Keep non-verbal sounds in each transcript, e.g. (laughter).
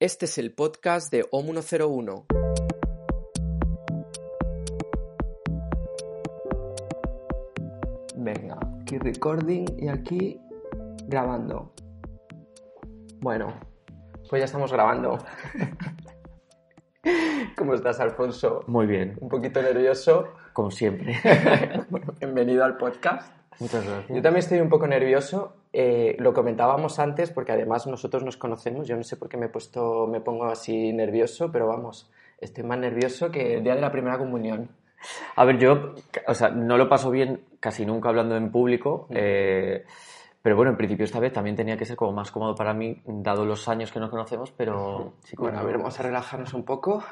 Este es el podcast de OM101. Venga, aquí recording y aquí grabando. Bueno, pues ya estamos grabando. (laughs) ¿Cómo estás, Alfonso? Muy bien, Un poquito nervioso. como siempre. (laughs) Bueno, bienvenido al podcast. Muchas gracias. Yo también estoy un poco nervioso. Eh, lo comentábamos antes porque además nosotros nos conocemos. Yo no sé por qué me he puesto, me pongo así nervioso, pero vamos, estoy más nervioso que el día de la primera comunión. A ver, yo, o sea, no lo paso bien casi nunca hablando en público, eh, pero bueno, en principio esta vez también tenía que ser como más cómodo para mí, dado los años que nos conocemos, pero sí Bueno, a ver, vamos a relajarnos un poco.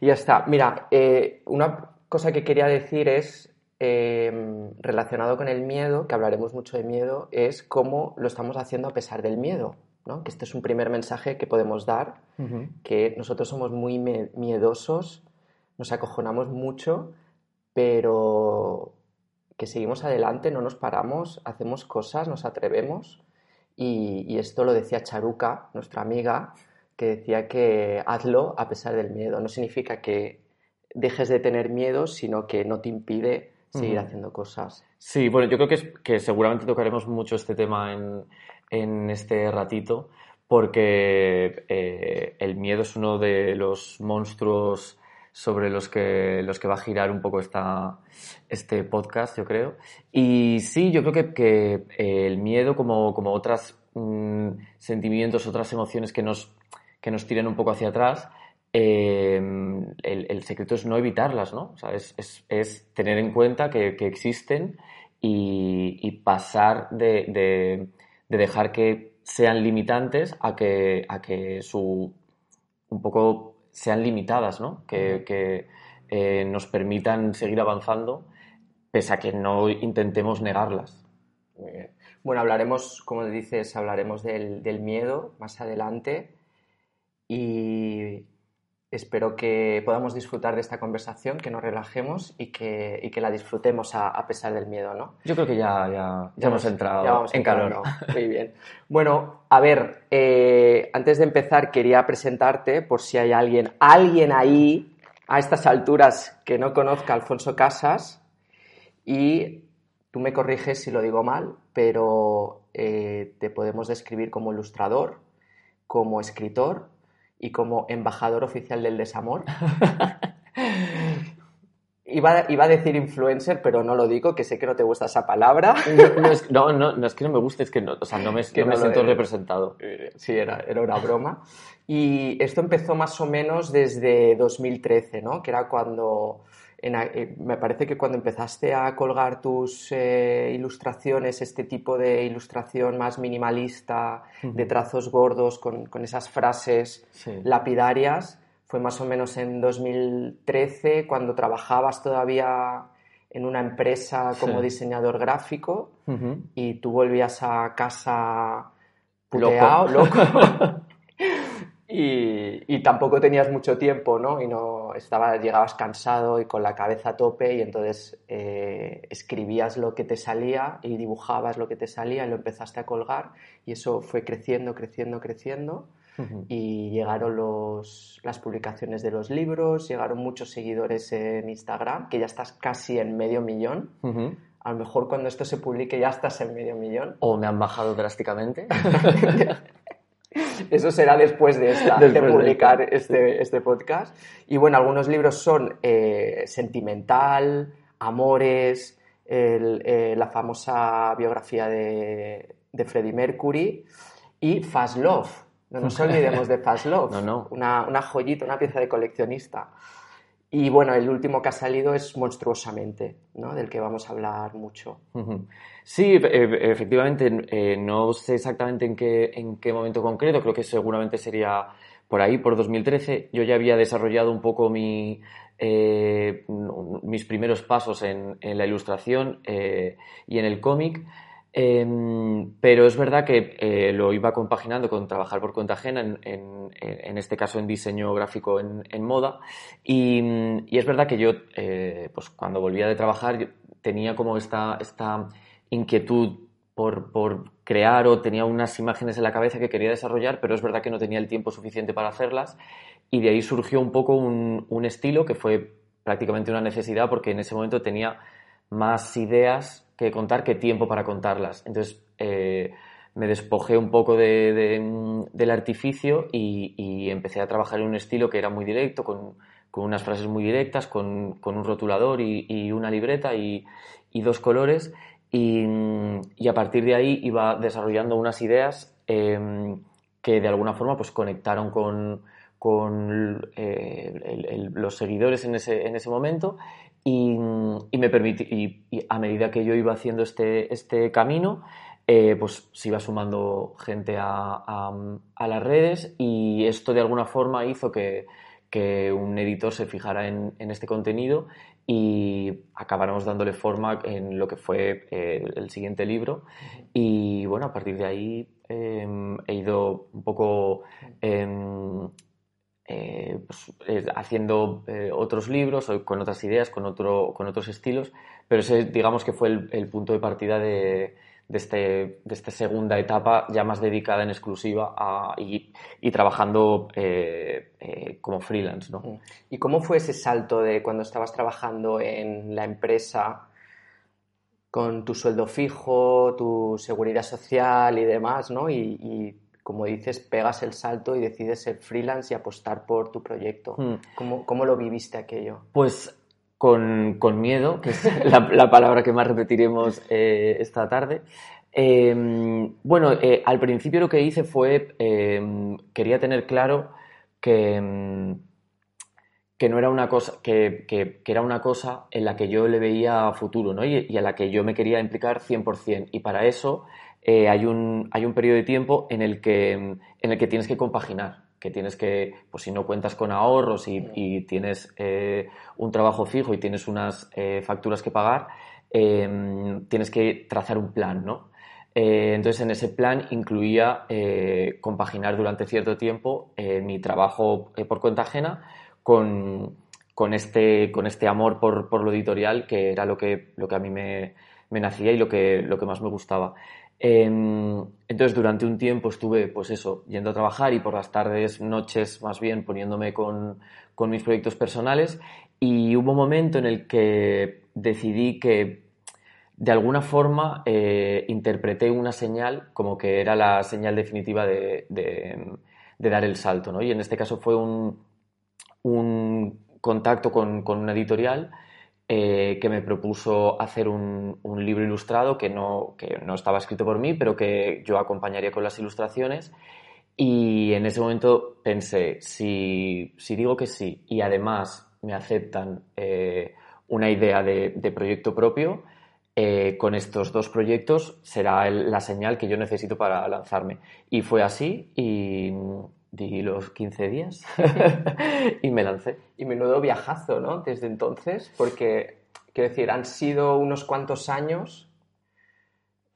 Y ya está. Mira, eh, una cosa que quería decir es, eh, relacionado con el miedo, que hablaremos mucho de miedo, es cómo lo estamos haciendo a pesar del miedo. ¿no? Que este es un primer mensaje que podemos dar, que nosotros somos muy miedosos, nos acojonamos mucho, pero que seguimos adelante, no nos paramos, hacemos cosas, nos atrevemos. Y, y esto lo decía Charuca, nuestra amiga, que decía que hazlo a pesar del miedo. No significa que dejes de tener miedo, sino que no te impide seguir haciendo cosas. Sí, bueno, yo creo que, es- que seguramente tocaremos mucho este tema en, en este ratito, porque eh, el miedo es uno de los monstruos sobre los que, los que va a girar un poco esta, este podcast, yo creo. Y sí, yo creo que, que, eh, el miedo, como, como otros sentimientos, otras emociones que nos, que nos tiran un poco hacia atrás, eh, el, el secreto es no evitarlas, ¿no? O sea, es, es- es tener en cuenta que, que existen y, y pasar de, de- de dejar que sean limitantes a que, a que su un poco sean limitadas, ¿no? Que, que, eh, nos permitan seguir avanzando pese a que no intentemos negarlas. Muy bien. Bueno, hablaremos, como dices, hablaremos del, del miedo más adelante y espero que podamos disfrutar de esta conversación, que nos relajemos y que, y que la disfrutemos a, a pesar del miedo, ¿no? Yo creo que ya, ya, ya hemos entrado ya vamos en calor. Muy bien. Bueno, a ver, eh, antes de empezar quería presentarte por si hay alguien, alguien ahí a estas alturas que no conozca a Alfonso Casas y tú me corriges si lo digo mal, pero eh, te podemos describir como ilustrador, como escritor y como embajador oficial del desamor. (laughs) Iba, iba a decir influencer, pero no lo digo, que sé que no te gusta esa palabra. No, no es, no, no, no es que no me guste, es que no, o sea, no me, que siento representado. Eh, Sí, era, era una broma. Y esto empezó más o menos desde 2013, ¿no? Que era cuando, en eh, me parece que cuando empezaste a colgar tus eh, ilustraciones, este tipo de ilustración más minimalista, de trazos gordos, con, con esas frases Sí. lapidarias, fue más o menos en 2013, cuando trabajabas todavía en una empresa como Sí. diseñador gráfico y tú volvías a casa Loco. puteado, loco. (laughs) y, y tampoco tenías mucho tiempo, ¿no? Y no estaba, llegabas cansado y con la cabeza a tope y entonces eh, escribías lo que te salía y dibujabas lo que te salía y lo empezaste a colgar y eso fue creciendo, creciendo, creciendo Ujú. y llegaron los, las publicaciones de los libros, llegaron muchos seguidores en Instagram, que ya estás casi en medio millón. Ujú. A lo mejor cuando esto se publique ya estás en medio millón. O me han bajado drásticamente. (laughs) Eso será después de, esta, Después de de publicar este, este podcast. Y bueno, algunos libros son eh, Sentimental, Amores, el- eh, la famosa biografía de, de Freddie Mercury y Fast Love. No nos olvidemos de Fast (laughs) Love. No, no. Una, una joyita, una pieza de coleccionista. Y bueno, el último que ha salido es Monstruosamente, ¿no? del que vamos a hablar mucho. Sí, e- efectivamente, eh, no sé exactamente en qué, en qué momento concreto, creo que seguramente sería por ahí, por 2013. Yo ya había desarrollado un poco mi, eh, mis primeros pasos en, en la ilustración eh, y en el cómic. Em, pero es verdad que eh, lo iba compaginando con trabajar por cuenta ajena, en, en- en este caso en diseño gráfico en, en moda. Y, y es verdad que yo, eh, pues cuando volvía de trabajar, tenía como esta, esta inquietud por, por, crear o tenía unas imágenes en la cabeza que quería desarrollar, pero es verdad que no tenía el tiempo suficiente para hacerlas. Y de ahí surgió un poco un, un estilo que fue prácticamente una necesidad porque en ese momento tenía más ideas que contar que tiempo para contarlas. Entonces eh, me despojé un poco de, de, del artificio y, y, empecé a trabajar en un estilo que era muy directo, con, con unas frases muy directas, con, con un rotulador y, y, una libreta y, y dos colores. Y, a partir de ahí iba desarrollando unas ideas eh, que de alguna forma pues conectaron con, con eh, los seguidores en ese, en ese momento y, y me permití, y, y, a medida que yo iba haciendo este, este camino, eh, pues se iba sumando gente a, a, las redes y esto de alguna forma hizo que, que un editor se fijara en, en, este contenido y acabáramos dándole forma en lo que fue eh, el siguiente libro. Y bueno, a partir de ahí he ido un poco eh, pues, haciendo otros libros con otras ideas, con, otro, con otros estilos, pero ese digamos que fue el, punto de partida de, este, de esta segunda etapa ya más dedicada en exclusiva a, y, trabajando eh, eh, como freelance. ¿no? ¿Y cómo fue ese salto de cuando estabas trabajando en la empresa con tu sueldo fijo, tu seguridad social y demás, ¿no? Como dices, pegas el salto y decides ser freelance y apostar por tu proyecto. Mm. ¿Cómo, ¿Cómo, lo viviste aquello? Pues con, con miedo, que es (laughs) la, la, palabra que más repetiremos eh, esta tarde. Eh, bueno, eh, al principio lo que hice fue, eh, quería tener claro que, que no era una cosa, que, que, que, era una cosa en la que yo le veía futuro, ¿no? Y, y a la que yo me quería implicar 100%. Y para eso eh, hay, un, hay un periodo de tiempo en el que, en el que tienes que compaginar que tienes que, pues si no cuentas con ahorros y, y tienes eh, un trabajo fijo y tienes unas eh, facturas que pagar, eh, tienes que trazar un plan, ¿no? Eh, entonces, en ese plan incluía eh, compaginar durante cierto tiempo mi trabajo por cuenta ajena con, con, este, con este amor por, por, lo editorial, que era lo que, lo que a mí me, me nacía y lo que, lo que más me gustaba. Entonces, durante un tiempo estuve, pues eso, yendo a trabajar y por las tardes, noches más bien, poniéndome con, con mis proyectos personales. Y hubo un momento en el que decidí que, de alguna forma, eh, interpreté una señal como que era la señal definitiva de, de, de dar el salto, ¿no? Y en este caso fue un, un contacto con, con una editorial eh, que me propuso hacer un, un, libro ilustrado que no, que no estaba escrito por mí, pero que yo acompañaría con las ilustraciones. Y en ese momento pensé, si, si digo que sí y además me aceptan eh, una idea de, de proyecto propio, eh, con estos dos proyectos será la señal que yo necesito para lanzarme. Y fue así y di los 15 días (laughs) y me lancé. Y menudo viajazo, ¿no? Desde entonces, porque, quiero decir, han sido unos cuantos años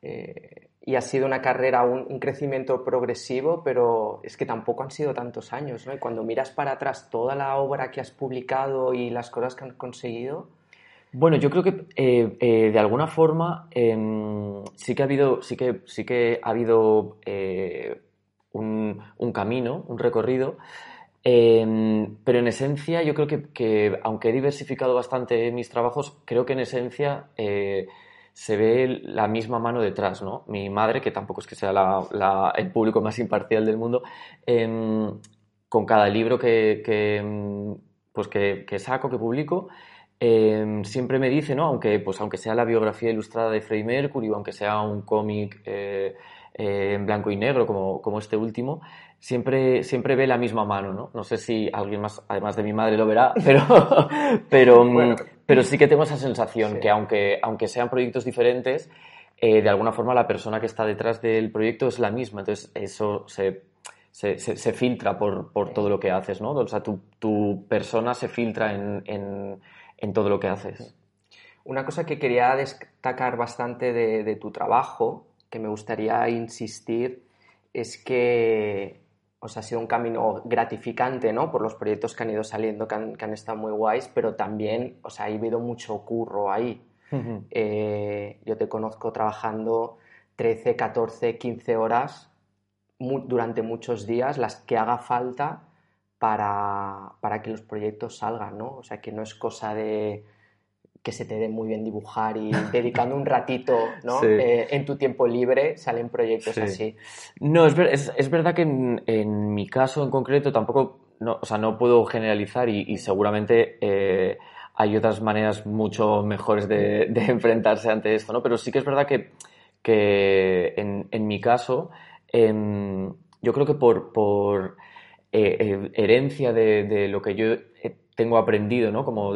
eh, y ha sido una carrera, un, un, crecimiento progresivo, pero es que tampoco han sido tantos años, ¿no? Y cuando miras para atrás toda la obra que has publicado y las cosas que han conseguido... Bueno, yo creo que eh, eh, de alguna forma eh, sí que ha habido, sí que, sí que ha habido un, camino, un recorrido, eh, pero en esencia yo creo que, que, aunque he diversificado bastante mis trabajos, creo que en esencia eh, se ve la misma mano detrás, ¿no? Mi madre, que tampoco es que sea el público más imparcial del mundo, eh, con cada libro que, que pues que, que, saco, que publico, eh, siempre me dice, ¿no? Aunque, pues, aunque sea la biografía ilustrada de Freddie Mercury o aunque sea un cómic eh, en blanco y negro como, como este último, siempre, siempre ve la misma mano, ¿no? No sé si alguien más, además de mi madre, lo verá, (laughs) pero, pero, bueno. pero sí que tengo esa sensación sí. que aunque, aunque sean proyectos diferentes, eh, de alguna forma la persona que está detrás del proyecto es la misma, entonces eso se, se, se, se filtra por, por, todo lo que haces, ¿no? O sea, tu, tu persona se filtra en, en, en, todo lo que haces. Una cosa que quería destacar bastante de, de tu trabajo que me gustaría insistir es que o sea, ha sido un camino gratificante, ¿no? Por los proyectos que han ido saliendo, que han, que han estado muy guays, pero también, o sea, ha habido mucho curro ahí. Uh -huh. eh, yo te conozco trabajando 13, 14, 15 horas durante muchos días, las que haga falta para, para que los proyectos salgan, ¿no? O sea, que no es cosa de que se te dé muy bien dibujar y (laughs) dedicando un ratito ¿no? Eh, en tu tiempo libre salen proyectos así. No, es, es, verdad que en, mi caso en concreto tampoco, no, o sea, no puedo generalizar y, seguramente eh, hay otras maneras mucho mejores de, enfrentarse ante esto, ¿no? Pero sí que es verdad que, que en, en mi caso, em, yo creo que por, por eh, herencia de, de, lo que yo tengo aprendido, ¿no? Como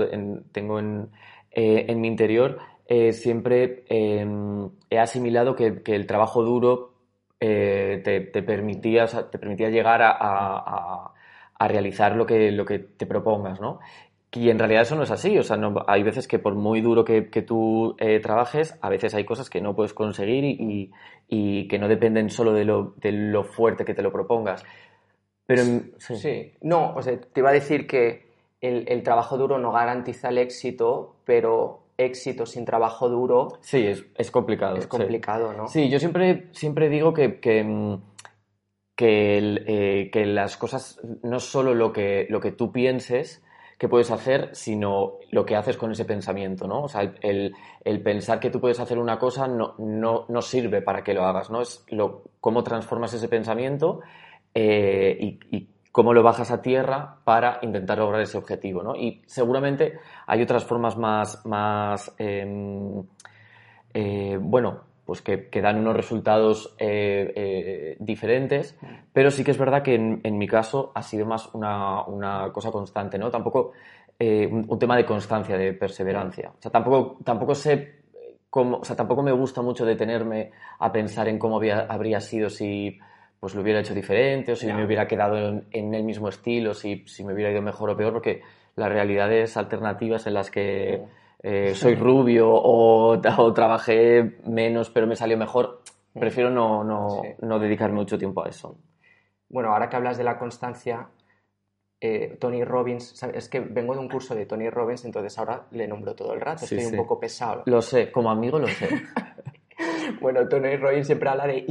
tengo en eh, en mi interior eh, siempre em, he asimilado que, el trabajo duro eh, te, permitía, te permitía llegar a, realizar lo que, lo que te propongas, ¿no? Y en realidad eso no es así, o sea, no, hay veces que por muy duro que, tú trabajes, a veces hay cosas que no puedes conseguir y, que no dependen solo de lo, de lo, fuerte que te lo propongas. Pero sí. sí. no, o sea, te iba a decir que el, trabajo duro no garantiza el éxito, pero éxito sin trabajo duro. Sí, es, complicado. Es complicado, ¿no? Sí, yo siempre, siempre digo que, que, mm, eh, que, las cosas no solo lo que, lo que tú pienses que puedes hacer, sino lo que haces con ese pensamiento, ¿no? O sea, el, pensar que tú puedes hacer una cosa no, no, sirve para que lo hagas, ¿no? Es lo, cómo transformas ese pensamiento eh, y, y cómo lo bajas a tierra para intentar lograr ese objetivo. ¿no? Y seguramente hay otras formas más, más em, eh, bueno, pues que, dan unos resultados eh, eh, diferentes, pero sí que es verdad que en, mi caso ha sido más una, cosa constante, ¿no? Tampoco un, tema de constancia, de perseverancia. O sea, tampoco, tampoco sé cómo, o sea, tampoco me gusta mucho detenerme a pensar en cómo habría sido si pues lo hubiera hecho diferente o si me hubiera quedado en, el mismo estilo, si, si, me hubiera ido mejor o peor, porque las realidades alternativas en las que eh, soy rubio o, trabajé menos pero me salió mejor, prefiero no, no, no, dedicarme mucho tiempo a eso. Bueno, ahora que hablas de la constancia, eh, Tony Robbins, es que vengo de un curso de Tony Robbins, entonces ahora le nombro todo el rato, estoy un poco pesado. Lo sé, como amigo lo sé. (laughs) Bueno, Tony Robbins siempre habla de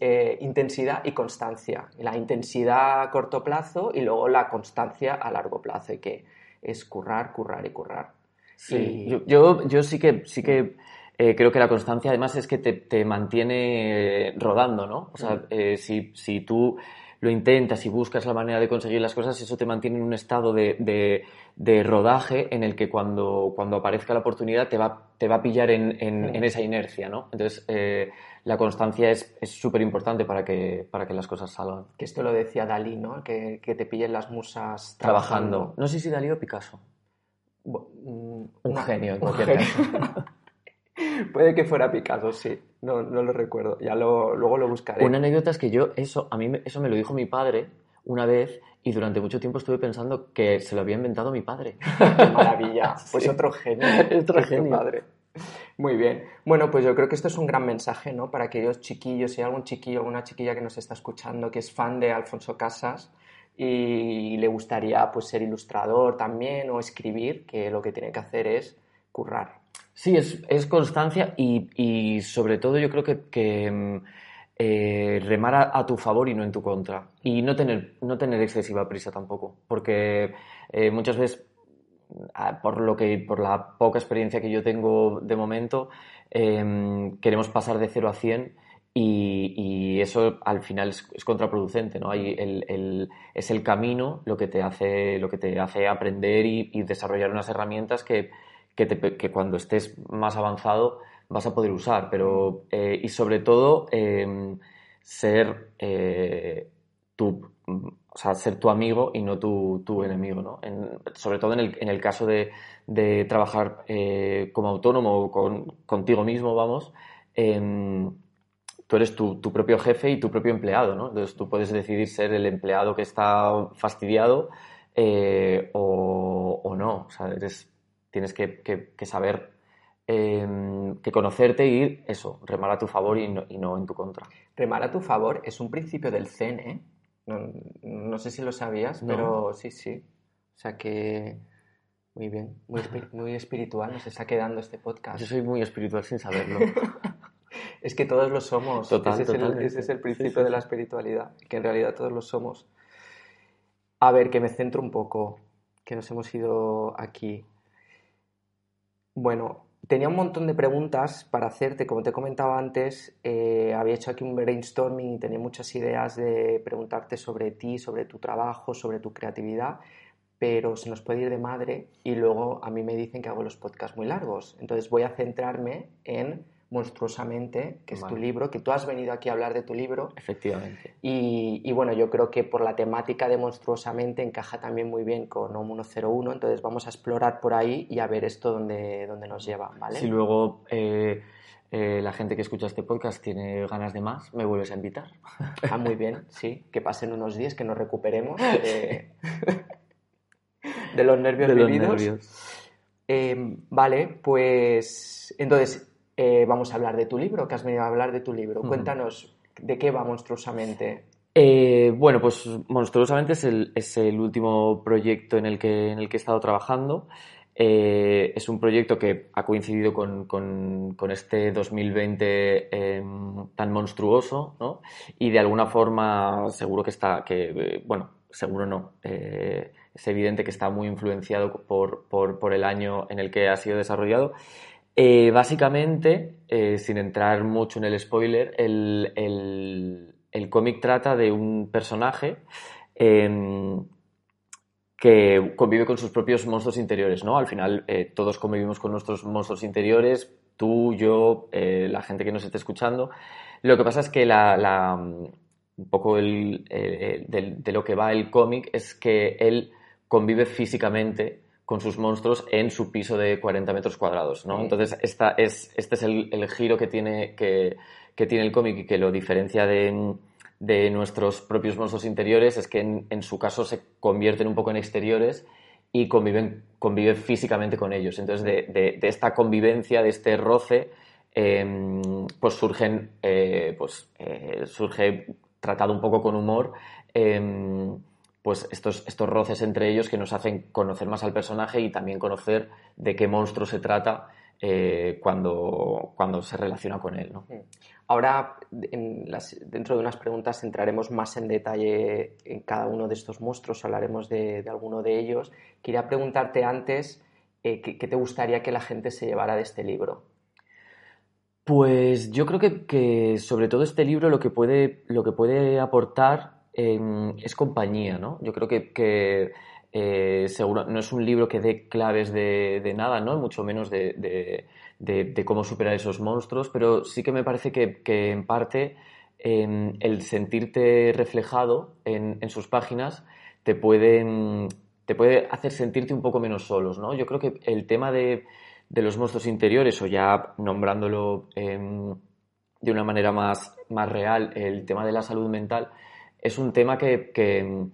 eh, intensidad y constancia. La intensidad a corto plazo y luego la constancia a largo plazo, y que es currar, currar y currar. Sí, Yo, yo, sí que, sí que eh, creo que la constancia además es que te, mantiene rodando, ¿no? O sea, mm. eh, si, si tú lo intentas y buscas la manera de conseguir las cosas, eso te mantiene en un estado de, rodaje en el que cuando, cuando aparezca la oportunidad te va, te va a pillar en, en, esa inercia, ¿no? Entonces, eh, la constancia es súper importante para que, para que las cosas salgan. Que esto lo decía Dalí, ¿no? Que, que te pillen las musas trabajando. No sé si Dalí o Picasso. Mm, un genio, en cualquier caso. (laughs) (laughs) Puede que fuera Picasso, sí. No, no lo recuerdo. Ya lo, luego lo buscaré. Una anécdota es que yo, eso, a mí eso me lo dijo mi padre una vez y durante mucho tiempo estuve pensando que se lo había inventado mi padre. (laughs) maravilla. (laughs) Pues otro genio. otro genio. Padre. Muy bien. Bueno, pues yo creo que esto es un gran mensaje, ¿no? Para aquellos chiquillos, si hay algún chiquillo o una chiquilla que nos está escuchando que es fan de Alfonso Casas y le gustaría pues ser ilustrador también o escribir, que lo que tiene que hacer es currar. Sí, es, constancia y, sobre todo yo creo que, mm, eh, remar a, tu favor y no en tu contra. Y no tener, no tener excesiva prisa tampoco, porque eh, muchas veces, ah, por, lo que, por la poca experiencia que yo tengo de momento, em, queremos pasar de 0 a 100 y, eso al final es, contraproducente, ¿no? Hay el, es el camino lo que te hace, lo que te hace aprender y desarrollar unas herramientas que que, cuando estés más avanzado vas a poder usar, pero eh, y sobre todo em, ser eh, tu, o sea, ser tu amigo y no tu, tu enemigo, ¿no? sobre todo en el, en el caso de, de trabajar eh, como autónomo o con, contigo mismo, vamos, em, tú eres tu, tu, propio jefe y tu propio empleado, ¿no? Entonces tú puedes decidir ser el empleado que está fastidiado o, o, no, o sea, eres tienes que, saber em, que conocerte y eso, remar a tu favor y no, en tu contra. Remar a tu favor es un principio del Zen, ¿eh? No, sé si lo sabías, pero sí, sí. O sea que muy bien, muy, (laughs) muy espiritual nos está quedando este podcast. Yo soy muy espiritual sin saberlo. (laughs) Es que todos lo somos. Total, ese, es el, totalmente. ese es el Sí, principio sí, de la espiritualidad, que en realidad todos lo somos. A ver, que me centro un poco, que nos hemos ido aquí. Bueno, tenía un montón de preguntas para hacerte, como te he comentado antes, eh, había hecho aquí un brainstorming y tenía muchas ideas de preguntarte sobre ti, sobre tu trabajo, sobre tu creatividad, pero se nos puede ir de madre y luego a mí me dicen que hago los podcasts muy largos. Entonces voy a centrarme en Monstruosamente, que es tu libro, que tú has venido aquí a hablar de tu libro. Efectivamente. Y, y bueno, yo creo que por la temática de Monstruosamente encaja también muy bien con OM 101, entonces vamos a explorar por ahí y a ver esto dónde, dónde nos lleva, ¿vale? Si luego eh, eh, la gente que escucha este podcast tiene ganas de más, me vuelves a invitar. (laughs) Ah, muy bien, sí, que pasen unos días, que nos recuperemos de, (laughs) de los nervios De los vividos. nervios. Eh, vale, pues entonces eh, vamos a hablar de tu libro, que has venido a hablar de tu libro. Cuéntanos, ¿de qué va monstruosamente? Eh, bueno, pues Monstruosamente es el, es el último proyecto en el que, en el que he estado trabajando. Eh, es un proyecto que ha coincidido con, con- con este 2020 em, tan monstruoso, ¿no? Y de alguna forma seguro que está, que, bueno, seguro no, es evidente que está muy influenciado por, por, por el año en el que ha sido desarrollado. Eh, básicamente, eh, sin entrar mucho en el spoiler, el, el- cómic trata de un personaje em, que convive con sus propios monstruos interiores, ¿no? Al final, eh, todos convivimos con nuestros monstruos interiores, tú, yo, la gente que nos esté escuchando. Lo que pasa es que la, la- un poco el, del- de, lo que va el cómic es que él convive físicamente con sus monstruos en su piso de 40 metros cuadrados, ¿no? Entonces, esta es, este es el, el giro que tiene, que, que tiene el cómic y que lo diferencia de, de nuestros propios monstruos interiores, es que en, en su caso se convierten un poco en exteriores y conviven, convive físicamente con ellos. Entonces, de, de- de esta convivencia, de este roce, eh, pues surgen, eh, pues eh, surge tratado un poco con humor, eh, pues estos, estos roces entre ellos que nos hacen conocer más al personaje y también conocer de qué monstruo se trata eh, cuando, cuando se relaciona con él, ¿no? Ahora, en las- dentro de unas preguntas, entraremos más en detalle en cada uno de estos monstruos, hablaremos de, de alguno de ellos. Quería preguntarte antes, eh, ¿qué, qué te gustaría que la gente se llevara de este libro? Pues yo creo que, que sobre todo este libro lo que puede, lo que puede aportar es compañía, ¿no? Yo creo que, que, eh, seguro, no es un libro que dé claves de, de nada, ¿no? Mucho menos de, de- de- cómo superar esos monstruos, pero sí que me parece que, que en parte eh, el sentirte reflejado en, en sus páginas te pueden, te puede hacer sentirte un poco menos solos, ¿no? Yo creo que el tema de, de los monstruos interiores, o ya nombrándolo em, de una manera más, más real, el tema de la salud mental, es un tema que, que,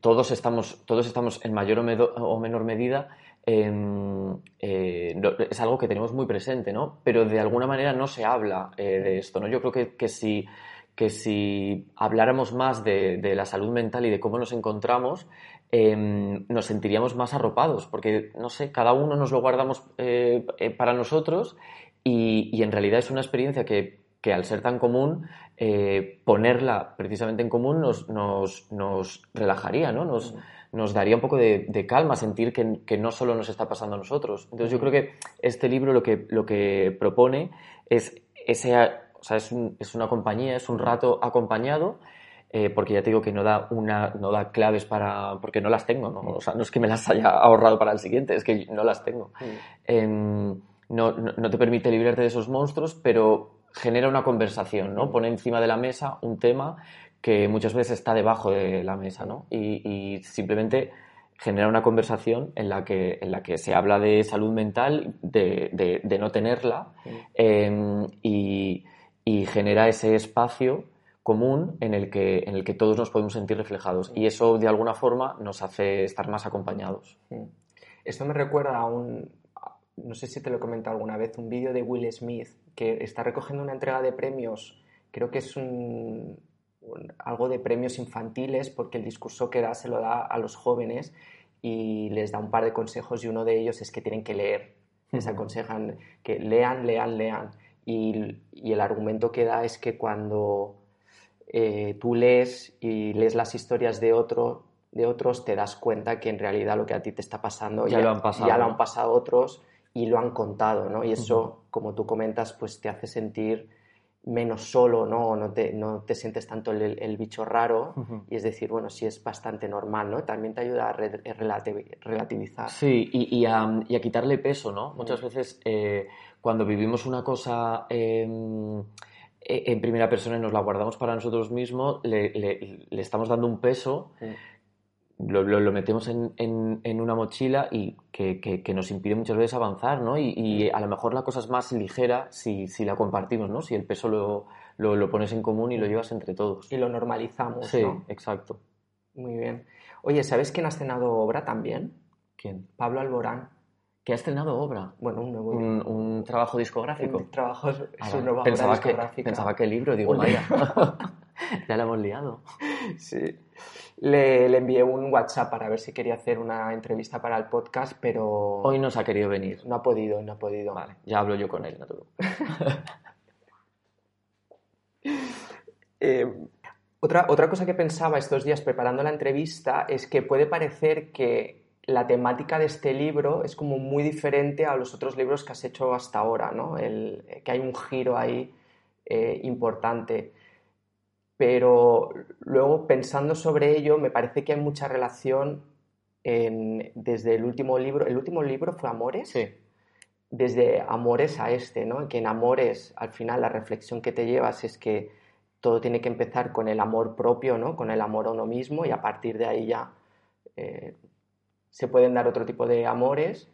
todos, estamos, todos estamos en mayor o, menor medida. em, eh, es algo que tenemos muy presente, ¿no? Pero de alguna manera no se habla eh, de esto, ¿no? Yo creo que, que si, que si habláramos más de, de la salud mental y de cómo nos encontramos, em, nos sentiríamos más arropados, porque, no sé, cada uno nos lo guardamos eh, para nosotros y, y en realidad es una experiencia que, que al ser tan común, eh, ponerla precisamente en común nos, nos, nos relajaría, ¿no? Nos, nos daría un poco de, de calma sentir que, que no solo nos está pasando a nosotros. Entonces yo creo que este libro lo que, lo que propone es ese, o sea, es, un- es una compañía, es un rato acompañado, eh, porque ya te digo que no da, una, no da claves para... porque no las tengo, ¿no? O sea, no es que me las haya ahorrado para el siguiente, es que no las tengo. Em, no, no- no te permite librarte de esos monstruos, pero genera una conversación, ¿no? Pone encima de la mesa un tema que muchas veces está debajo de la mesa, ¿no? Y, y simplemente genera una conversación en la que, en la que se habla de salud mental, de, de- de no tenerla, em, y, y genera ese espacio común en el, que, en el que todos nos podemos sentir reflejados. Y eso, de alguna forma, nos hace estar más acompañados. Esto me recuerda a un, no sé si te lo he comentado alguna vez, un vídeo de Will Smith que está recogiendo una entrega de premios, creo que es un, un- algo de premios infantiles porque el discurso que da se lo da a los jóvenes y les da un par de consejos y uno de ellos es que tienen que leer. Les aconsejan que lean, lean, lean. y, y el argumento que da es que cuando eh, tú lees y lees las historias de, otro, de otros, te das cuenta que en realidad lo que a ti te está pasando Ya lo han pasado, ya lo han pasado otros y lo han contado, ¿no? Y eso, como tú comentas, pues te hace sentir menos solo, ¿no? No te, no te sientes tanto el, el bicho raro y es decir, bueno, sí es bastante normal, ¿no? También te ayuda a re- relativi- relativizar. Sí, y, y a, y a quitarle peso, ¿no? Muchas veces eh, cuando vivimos una cosa em, e- en primera persona y nos la guardamos para nosotros mismos, le, le- le estamos dando un peso, lo, lo- lo metemos en, en- en una mochila y que, que- que nos impide muchas veces avanzar, ¿no? Y, y a lo mejor la cosa es más ligera si, si la compartimos, ¿no? Si el peso lo, lo- lo pones en común y lo llevas entre todos. Y lo normalizamos, Sí, ¿no? exacto. Muy bien. Oye, ¿sabes quién ha estrenado obra también? ¿Quién? Pablo Alborán. Que ha estrenado obra. Bueno, un nuevo Un, un trabajo discográfico. un trabajo, es Ah, vale. nueva pensaba, obra que, discográfica. pensaba que libro, digo, vaya. (laughs) (laughs) ya la hemos liado. Sí. Le, le envié un WhatsApp para ver si quería hacer una entrevista para el podcast, pero Hoy nos ha querido venir. no ha podido, no ha podido. Vale, ya hablo yo con él, no te preocupes. (laughs) Eh, otra, otra cosa que pensaba estos días preparando la entrevista es que puede parecer que la temática de este libro es como muy diferente a los otros libros que has hecho hasta ahora, ¿no? El- que hay un giro ahí eh, importante. Pero luego pensando sobre ello, me parece que hay mucha relación en- desde el último libro. ¿El último libro fue Amores? Sí. desde amores a este, ¿no? Que en amores, al final, la reflexión que te llevas es que todo tiene que empezar con el amor propio, ¿no? Con el amor a uno mismo y a partir de ahí ya eh, se pueden dar otro tipo de amores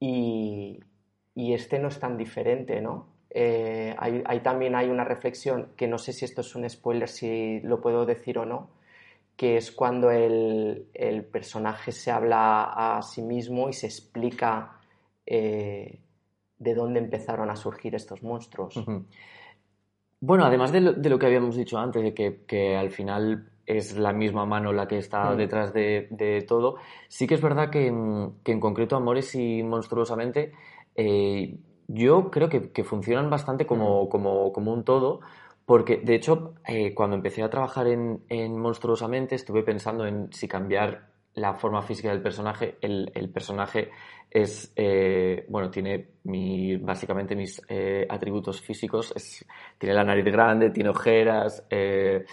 y, y este no es tan diferente, ¿no? Eh, ahí, ahí también hay una reflexión que no sé si esto es un spoiler, si lo puedo decir o no, que es cuando el, el personaje se habla a sí mismo y se explica eh, de dónde empezaron a surgir estos monstruos. Bueno, además de lo, de lo que habíamos dicho antes, de que, que al final es la misma mano la que está Mm. detrás de, de todo, sí que es verdad que, en- que en concreto Amores y Monstruosamente eh, yo creo que, que funcionan bastante como, como, como un todo, porque de hecho eh, cuando empecé a trabajar en, en Monstruosamente estuve pensando en si cambiar la forma física del personaje. El, el personaje es, eh, bueno, tiene mi, básicamente mis eh, atributos físicos. Es- tiene la nariz grande, tiene ojeras, eh,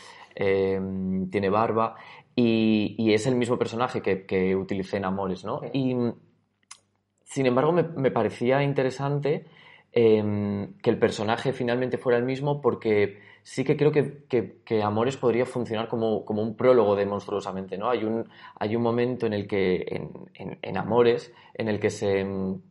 tiene barba y, y es el mismo personaje que, que utilicé en Amores, ¿no? Sí. Y sin embargo me, me parecía interesante eh, que el personaje finalmente fuera el mismo porque sí que creo que, que- Amores podría funcionar como, como un prólogo de Monstruosamente, ¿no? Hay un, hay un momento en el que, en, en- Amores, en el que se, mm,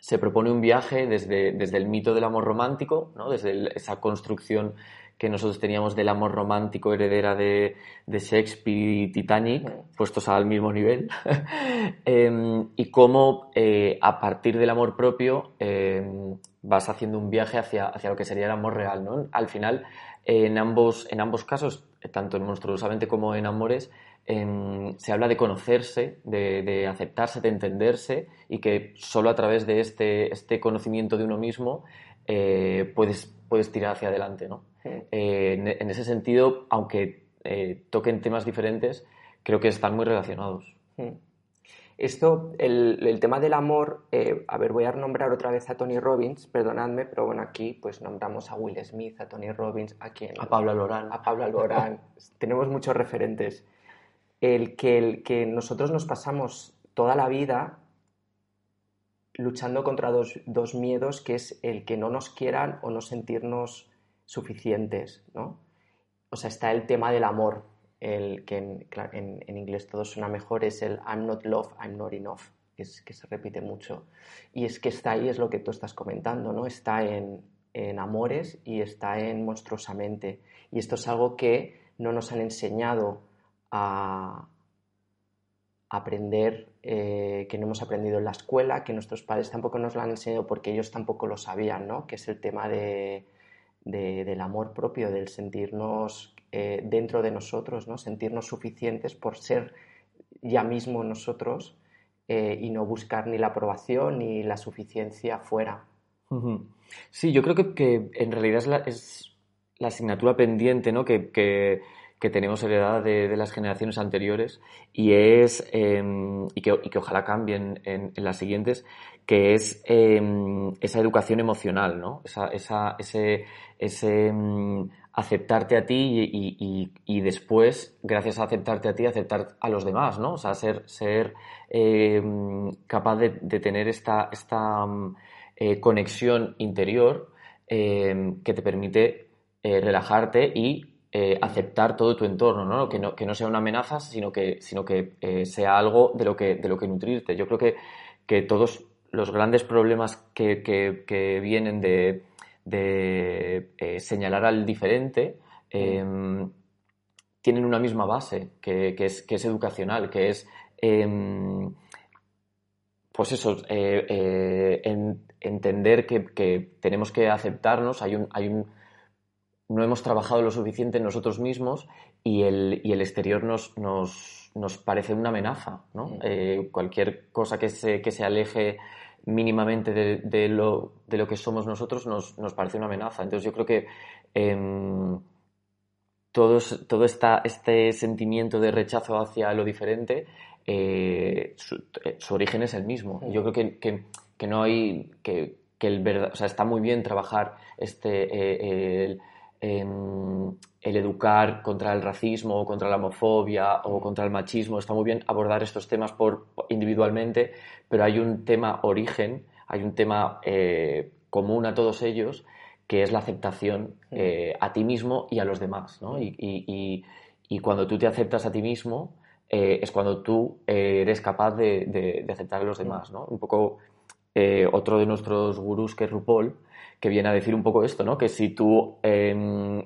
se propone un viaje desde, desde el mito del amor romántico, ¿no? Desde esa construcción que nosotros teníamos del amor romántico heredera de, de Shakespeare y Titanic, puestos al mismo nivel, (laughs) Em, y cómo eh, a partir del amor propio em, vas haciendo un viaje hacia, hacia lo que sería el amor real, ¿no? Al final, en ambos, en ambos casos, tanto en Monstruosamente como en Amores, em, se habla de conocerse, de, de aceptarse, de entenderse y que solo a través de este, este conocimiento de uno mismo eh, puedes, puedes tirar hacia adelante, ¿no? Eh, en, en ese sentido, aunque eh, toquen temas diferentes, creo que están muy relacionados. Esto, el, el tema del amor, eh, a ver, voy a nombrar otra vez a Tony Robbins, perdonadme, pero bueno, aquí pues nombramos a Will Smith, a Tony Robbins, a quien A Pablo Alborán. a Pablo Alborán. (laughs) Tenemos muchos referentes. El que, el que nosotros nos pasamos toda la vida luchando contra dos, dos miedos, que es el que no nos quieran o no sentirnos suficientes, ¿no? O sea, está el tema del amor, el que en, en- en inglés todo suena mejor, es el I'm not love, I'm not enough, que se repite mucho. Y es que está ahí, es lo que tú estás comentando, ¿no? Está en, en Amores y está en Monstruosamente. Y esto es algo que no nos han enseñado a aprender, eh, que no hemos aprendido en la escuela, que nuestros padres tampoco nos lo han enseñado porque ellos tampoco lo sabían, ¿no? Que es el tema de, de- del amor propio, del sentirnos eh, dentro de nosotros, ¿no? Sentirnos suficientes por ser ya mismo nosotros eh, y no buscar ni la aprobación ni la suficiencia fuera. Sí, yo creo que, que en realidad es la, asignatura pendiente, ¿no? que- que tenemos heredada de, de las generaciones anteriores y es eh, y, que, y que ojalá cambien en, las siguientes, que es eh, esa educación emocional, ¿no? Esa, esa- ese, ese mm, aceptarte a ti y, y- y- después, gracias a aceptarte a ti, aceptar a los demás, ¿no? O sea, ser, ser capaz de, de tener esta, esta eh, conexión interior que te permite eh, relajarte y eh, aceptar todo tu entorno, ¿no? Que no, que no sea una amenaza, sino que, sino que eh, sea algo de lo que, de lo que nutrirte. Yo creo que, que todos los grandes problemas que, que- que vienen de, de, eh, señalar al diferente eh, tienen una misma base, que, que es, que es educacional, que es em, pues eso, en- entender que, que tenemos que aceptarnos, hay un, hay un, no hemos trabajado lo suficiente en nosotros mismos y el, y el exterior nos, nos, nos parece una amenaza, ¿no? Mm. Eh, cualquier cosa que se, que se aleje mínimamente de, de lo, de lo que somos nosotros nos, nos parece una amenaza. Entonces yo creo que em, todo esta, este sentimiento de rechazo hacia lo diferente, eh, su, eh, su origen es el mismo. Mm. Yo creo que, que- que no hay, que, que el verdad, o sea, está muy bien trabajar este, eh, el, el educar contra el racismo o contra la homofobia o contra el machismo, está muy bien abordar estos temas por, individualmente, pero hay un tema origen, hay un tema eh, común a todos ellos que es la aceptación eh, a ti mismo y a los demás, ¿no? Y, y- y- y cuando tú te aceptas a ti mismo, eh, es cuando tú eres capaz de, de- de aceptar a los demás, ¿no? Un poco otro de nuestros gurús que es RuPaul, que viene a decir un poco esto, ¿no? Que si tú eh,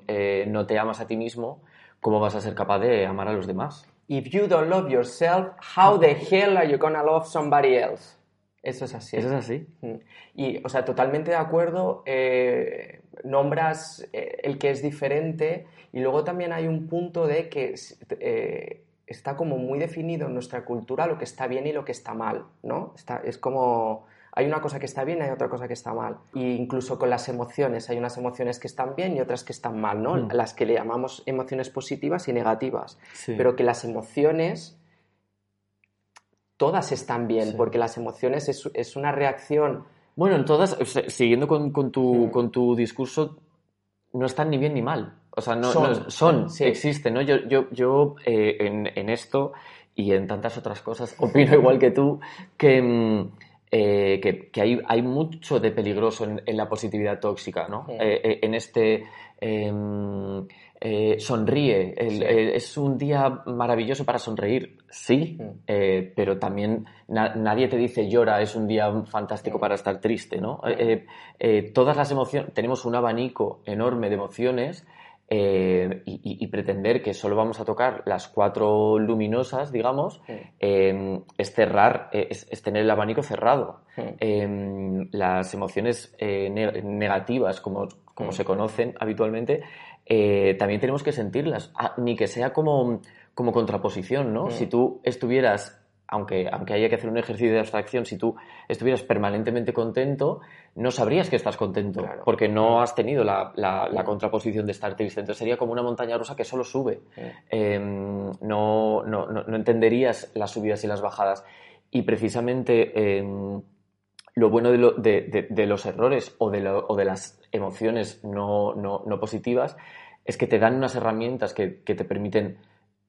eh, no te amas a ti mismo, ¿cómo vas a ser capaz de amar a los demás? If you don't love yourself, how the hell are you gonna love somebody else? Eso es así. ¿Eso es así? Mm. Y, o sea, totalmente de acuerdo, eh, nombras eh, el que es diferente y luego también hay un punto de que eh, está como muy definido en nuestra cultura lo que está bien y lo que está mal, ¿no? Está, es como... Hay una cosa que está bien, hay otra cosa que está mal. E incluso con las emociones, hay unas emociones que están bien y otras que están mal, ¿no? Mm. Las que le llamamos emociones positivas y negativas. Sí. Pero que las emociones todas están bien, Sí. porque las emociones es, es una reacción Bueno, en todas, o sea, siguiendo con, con tu, Mm. con tu discurso, no están ni bien ni mal. O sea, no, Son. no- son, Sí. existen, ¿no? Yo, yo, yo eh, en, en esto y en tantas otras cosas (laughs) opino igual que tú que, mm, eh, que, que hay, hay mucho de peligroso en, en la positividad tóxica, ¿no? Sí. Eh, eh, en este em, eh, sonríe, el- Sí. es un día maravilloso para sonreír, sí, pero también na- nadie te dice llora, es un día fantástico para estar triste, ¿no? Todas las emociones, tenemos un abanico enorme de emociones eh, y, y- y pretender que solo vamos a tocar las cuatro luminosas, digamos, eh, es cerrar, eh, es, es tener el abanico cerrado. Eh, las emociones eh, ne- negativas, como, como se conocen habitualmente, también tenemos que sentirlas, Ah, ni que sea como, como contraposición, ¿no? Si tú estuvieras, aunque, aunque haya que hacer un ejercicio de abstracción, si tú estuvieras permanentemente contento, no sabrías que estás contento, Claro. porque no has tenido la, la- la Mm. contraposición de estar triste. Entonces sería como una montaña rusa que solo sube. Eh, no, no, no- no entenderías las subidas y las bajadas. Y precisamente eh, lo bueno de, lo- de- de- de los errores o de, lo- o de las emociones no, no- no positivas es que te dan unas herramientas que, que te permiten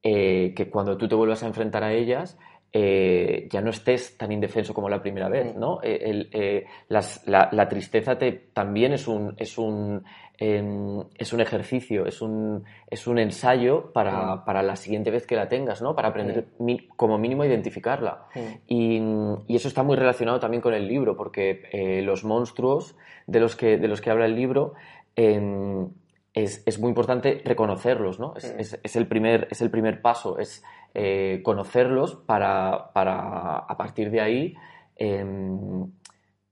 eh, que cuando tú te vuelvas a enfrentar a ellas eh, ya no estés tan indefenso como la primera vez, Mm. ¿no? Eh, el- eh, las- la, la tristeza te, también es un, es un, em, es un ejercicio, es un, es un ensayo para, Mm. para la siguiente vez que la tengas, ¿no? Para aprender mi- como mínimo a identificarla. Mm. Y, y eso está muy relacionado también con el libro, porque eh, los monstruos de los que, de los que habla el libro em, es, es muy importante reconocerlos, ¿no? Es, Mm. es- es el, primer, es el primer paso, es eh, conocerlos para, para a partir de ahí em,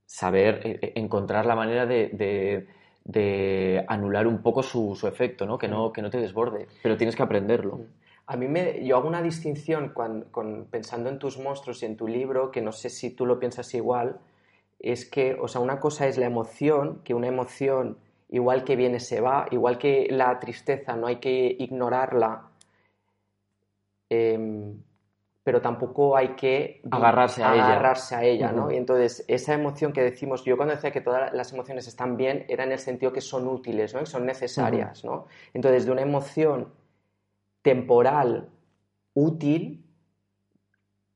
saber eh, eh, encontrar la manera de, de- anular un poco su, su efecto, ¿no? Que, no, que no te desborde, pero tienes que aprenderlo. A mí me, yo hago una distinción con- pensando en tus monstruos y en tu libro, que no sé si tú lo piensas igual, es que, o sea, una cosa es la emoción, que una emoción igual que viene se va, igual que la tristeza no hay que ignorarla, em, pero tampoco hay que agarrarse a agarrarse ella, a ella ¿no? Y entonces esa emoción que decimos, yo cuando decía que todas las emociones están bien, era en el sentido que son útiles, ¿no? Y son necesarias, ¿no? Entonces de una emoción temporal útil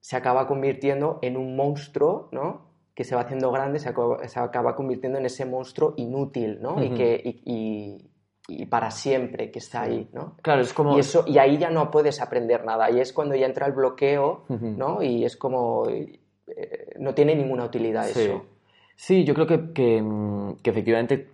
se acaba convirtiendo en un monstruo, ¿no? que se va haciendo grande, se acaba, convirtiendo en ese monstruo inútil, ¿no? Y que y, para siempre que está ahí, ¿no? Claro, es como... Y, eso, y ahí ya no puedes aprender nada, ahí es cuando ya entra el bloqueo, ¿no? Y es como... Eh, no tiene ninguna utilidad eso. Sí, yo creo que, efectivamente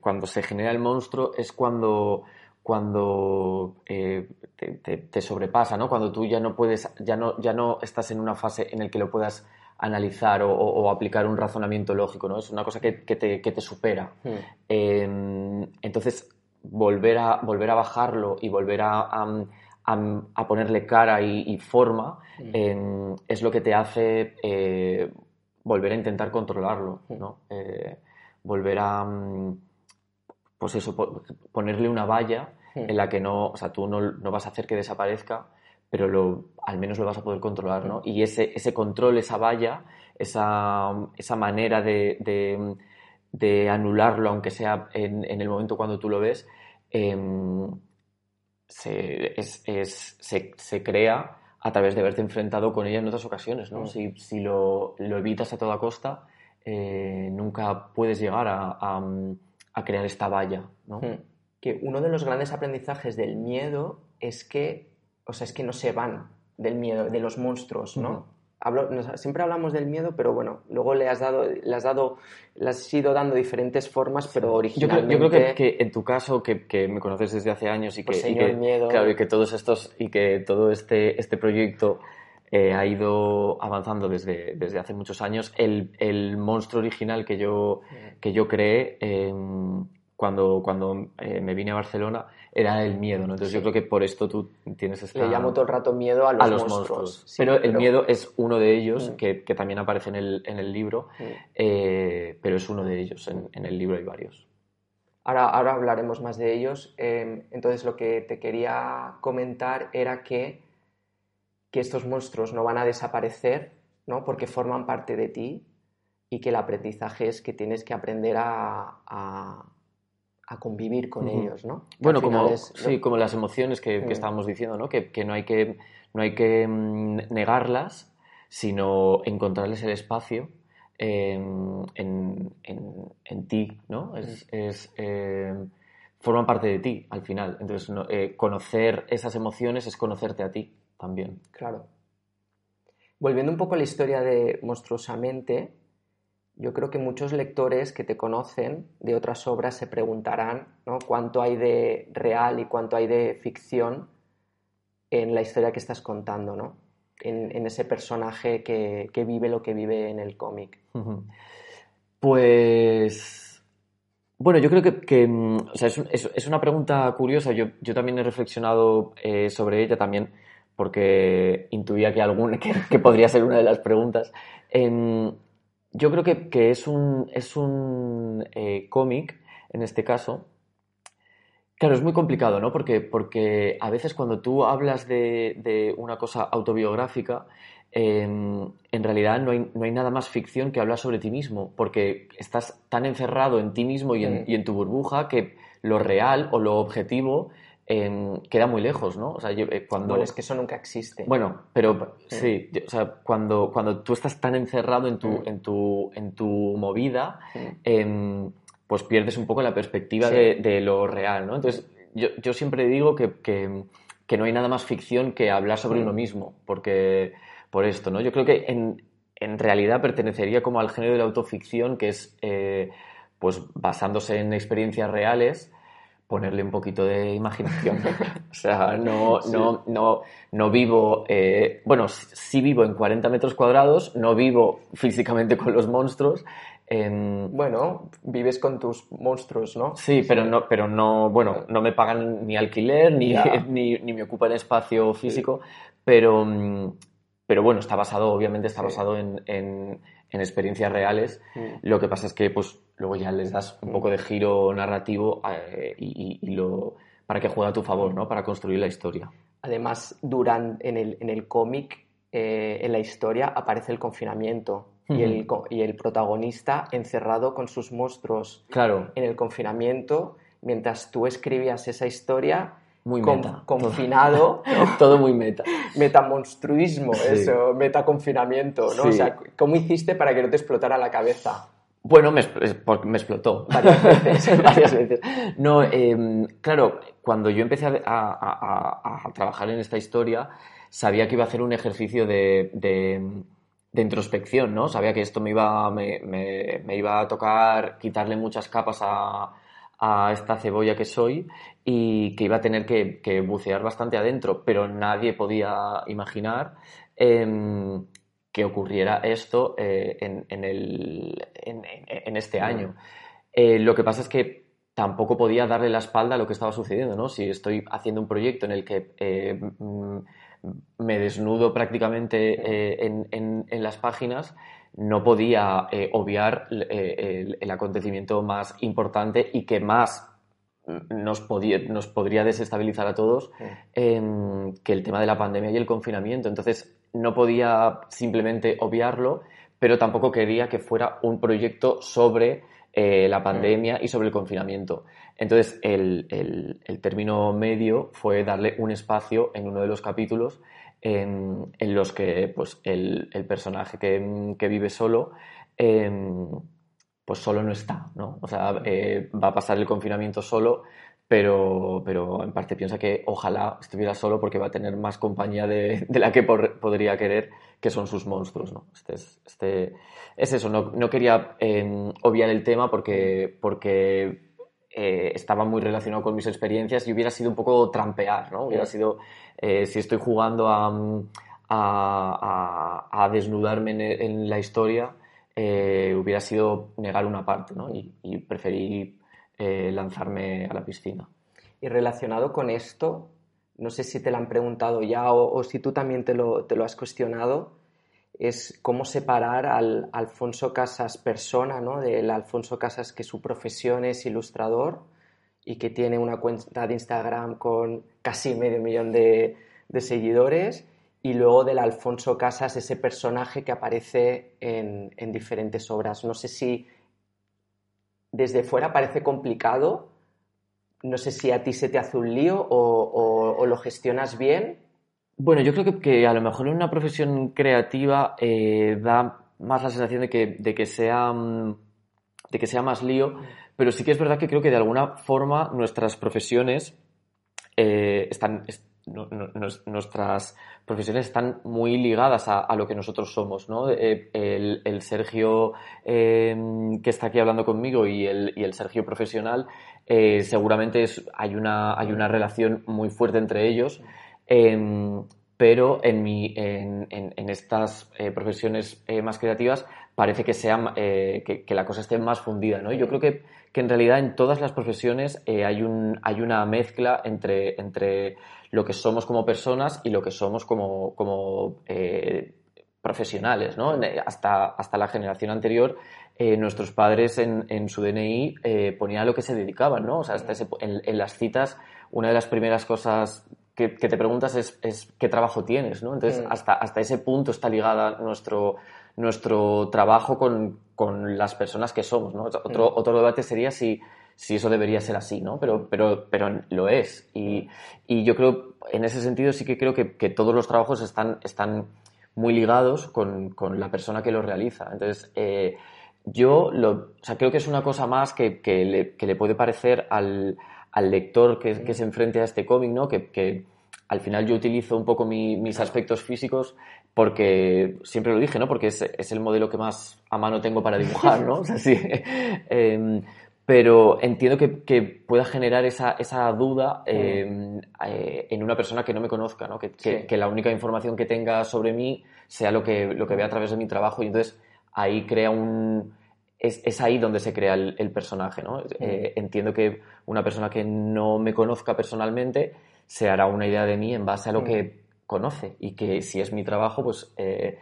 cuando se genera el monstruo es cuando cuando eh, te, sobrepasa, ¿no? Cuando tú ya no puedes, ya no, ya no estás en una fase en la que lo puedas analizar o, aplicar un razonamiento lógico, ¿no? Es una cosa que, te, supera. Hmm. Em, entonces, volver a, volver a bajarlo y volver a, ponerle cara y, forma em, es lo que te hace eh, volver a intentar controlarlo, hmm. ¿no? Eh, volver a, mm, pues eso, ponerle una valla en la que no, o sea, tú no, no vas a hacer que desaparezca, pero lo, al menos lo vas a poder controlar, ¿no? Y ese, ese control, esa valla, esa, esa manera de, de, anularlo, aunque sea en, en, el momento cuando tú lo ves, em, se, es, es, se, se, crea a través de haberte enfrentado con ella en otras ocasiones, ¿no? Si, si lo, lo, evitas a toda costa, eh, nunca puedes llegar a, a, crear esta valla, ¿no? Hmm. Que uno de los grandes aprendizajes del miedo es que o sea, es que no se van del miedo, de los monstruos, ¿no? Siempre hablamos del miedo, pero bueno, luego le has dado, le has dado, le has ido dando diferentes formas, pero originalmente... Yo creo, que, en tu caso, que, me conoces desde hace años y pues que, miedo. claro, y que todos estos, y que todo este, este proyecto eh, ha ido avanzando desde, desde hace muchos años, el, monstruo original que yo, mm. que yo creé em, cuando, cuando eh, me vine a Barcelona era el miedo, ¿no? Entonces yo creo que por esto tú tienes esta... Le llamo todo el rato miedo a los, monstruos. pero, el miedo es uno de ellos, mm. que, que, también aparece en el, en el libro, mm. eh, pero es uno de ellos, en, en, el libro hay varios. Ahora, ahora hablaremos más de ellos. Em, entonces lo que te quería comentar era que, que estos monstruos no van a desaparecer, ¿no? Porque forman parte de ti y que el aprendizaje es que tienes que aprender a a convivir con ellos, ¿no? bueno, como, sí, como las emociones que, mm. estábamos diciendo, ¿no? Que, no hay que, no hay que mm, negarlas, sino encontrarles el espacio en, ti, ¿no? Es, mm. em, forman parte de ti al final. Entonces, eh, conocer esas emociones es conocerte a ti también. Claro. Volviendo un poco a la historia de Monstruosamente, yo creo que muchos lectores que te conocen de otras obras se preguntarán ¿no? cuánto hay de real y cuánto hay de ficción en la historia que estás contando, ¿no? en, ese personaje que, vive lo que vive en el cómic. Pues bueno, yo creo que, mm, es, una pregunta curiosa. Yo, también he reflexionado eh, sobre ella también porque intuía que, algún, (laughs) que, podría ser una de las preguntas. Yo creo que, es un, es un eh, cómic, en este caso. Claro, es muy complicado, ¿no? Porque, porque a veces cuando tú hablas de, una cosa autobiográfica, em, en realidad no hay, no hay, nada más ficción que hablar sobre ti mismo, porque estás tan encerrado en ti mismo y en, y en tu burbuja que lo real o lo objetivo queda muy lejos, ¿no? O sea, eh, cuando... es que eso nunca existe. Bueno, pero sí, o sea, cuando, cuando tú estás tan encerrado en tu, mm. en tu, en tu movida, em, pues pierdes un poco la perspectiva de, lo real, ¿no? Entonces, yo, yo siempre digo que, que, que, no hay nada más ficción que hablar sobre mm. uno mismo, porque por esto, ¿no? Yo creo que en, en realidad pertenecería como al género de la autoficción, que es, eh, pues, basándose en experiencias reales, ponerle un poquito de imaginación. (laughs) o sea, no, no, no, no vivo, eh, bueno, sí vivo en 40 metros cuadrados, no vivo físicamente con los monstruos. Bueno, vives con tus monstruos, ¿no? Sí, pero no, pero no, bueno, no me pagan ni alquiler, ni, (laughs) ni, ni me ocupan espacio físico, pero, pero bueno, está basado, obviamente está basado en, en experiencias reales. Mm. Lo que pasa es que pues luego ya les das un poco de giro narrativo eh, y, y- lo para que juegue a tu favor, ¿no? Para construir la historia. Además, durante, en el, en el cómic, eh, en la historia, aparece el confinamiento y, el, y el protagonista encerrado con sus monstruos Claro, en el confinamiento, mientras tú escribías esa historia, muy con- meta. confinado, (laughs) Todo muy meta. metamonstruismo, Sí. eso, metaconfinamiento, ¿no? Sí. O sea, ¿cómo hiciste para que no te explotara la cabeza? Bueno, me, explotó (laughs) varias veces. (laughs) varias veces. No, em, claro, cuando yo empecé a, a- a- a trabajar en esta historia, sabía que iba a hacer un ejercicio de, de- de introspección, ¿no? Sabía que esto me iba, me, me- me iba a tocar quitarle muchas capas a, a esta cebolla que soy y que iba a tener que, que bucear bastante adentro, pero nadie podía imaginar em, que ocurriera esto eh, en, en el- en- en- en este año. Eh, lo que pasa es que tampoco podía darle la espalda a lo que estaba sucediendo, ¿no? Si estoy haciendo un proyecto en el que eh, mm, me desnudo prácticamente en, en- en las páginas, no podía eh, obviar eh, el, el acontecimiento más importante y que más nos, podía, nos podría desestabilizar a todos, em, que el tema de la pandemia y el confinamiento. Entonces, no podía simplemente obviarlo, pero tampoco quería que fuera un proyecto sobre eh, la pandemia y sobre el confinamiento. Entonces, el, el- el término medio fue darle un espacio en uno de los capítulos en, los que pues, el, el personaje que, que vive solo em, pues solo no está, ¿no? O sea, eh, va a pasar el confinamiento solo, pero, pero en parte piensa que ojalá estuviera solo porque va a tener más compañía de, de la que podría querer, que son sus monstruos, ¿no? Este es, este, es eso, no, no quería eh, obviar el tema porque, porque eh, estaba muy relacionado con mis experiencias y hubiera sido un poco trampear, ¿no? Hubiera Sí. sido, eh, si estoy jugando a, a, a- a desnudarme en, en la historia, eh, hubiera sido negar una parte, ¿no? Y, y preferí lanzarme a la piscina. Y relacionado con esto, no sé si te lo han preguntado ya o, o si tú también te lo, te lo has cuestionado, es cómo separar al Alfonso Casas persona, ¿no? Del Alfonso Casas que su profesión es ilustrador y que tiene una cuenta de Instagram con casi medio millón de, seguidores y luego del Alfonso Casas, ese personaje que aparece en, en diferentes obras. No sé si desde fuera parece complicado, no sé si a ti se te hace un lío o lo gestionas bien. Bueno, yo creo que, a lo mejor en una profesión creativa eh, da más la sensación de que, de que sea mm, de que sea más lío, pero sí que es verdad que creo que de alguna forma nuestras profesiones eh, están nuestras profesiones están muy ligadas a, lo que nosotros somos, ¿no? Eh, el, Sergio que está aquí hablando conmigo y el, y el Sergio profesional seguramente es, hay, una, hay una relación muy fuerte entre ellos. Em, pero en, mi, en, en- estas eh, profesiones eh, más creativas parece que, sea, eh, que, la cosa esté más fundida, ¿no? Yo creo que, que en realidad en todas las profesiones hay, un, hay una mezcla entre, entre lo que somos como personas y lo que somos como, como profesionales, ¿no? Hasta, hasta la generación anterior, nuestros padres en, en su DNI ponían a lo que se dedicaban, ¿no? O sea, hasta en las citas, una de las primeras cosas que, que te preguntas es, es qué trabajo tienes, ¿no? Entonces, Mm. hasta, hasta ese punto está ligada nuestro, nuestro trabajo con, con las personas que somos, ¿no? Otro, Mm. otro debate sería si, si eso debería ser así, ¿no? Pero, pero, pero lo es. Y, y yo creo, en ese sentido sí que creo que, que todos los trabajos están, están muy ligados con, con la persona que los realiza. Entonces, eh, yo lo, o sea, creo que es una cosa más que, que, le, que le puede parecer al, al lector que, que se enfrente a este cómic, ¿no? Que, que al final yo utilizo un poco mi- mis aspectos físicos porque siempre lo dije, ¿no? Porque es, es el modelo que más a mano tengo para dibujar, ¿no? (laughs) O sea, sí. (laughs) Em, pero entiendo que, que pueda generar esa, esa duda eh, eh, en una persona que no me conozca, ¿no? Que, que- Sí. que la única información que tenga sobre mí sea lo que, lo que vea a través de mi trabajo y entonces ahí crea un... Es, es ahí donde se crea el, el personaje, ¿no? Eh, entiendo que una persona que no me conozca personalmente se hará una idea de mí en base a lo Mm. que conoce y que si es mi trabajo, pues eh,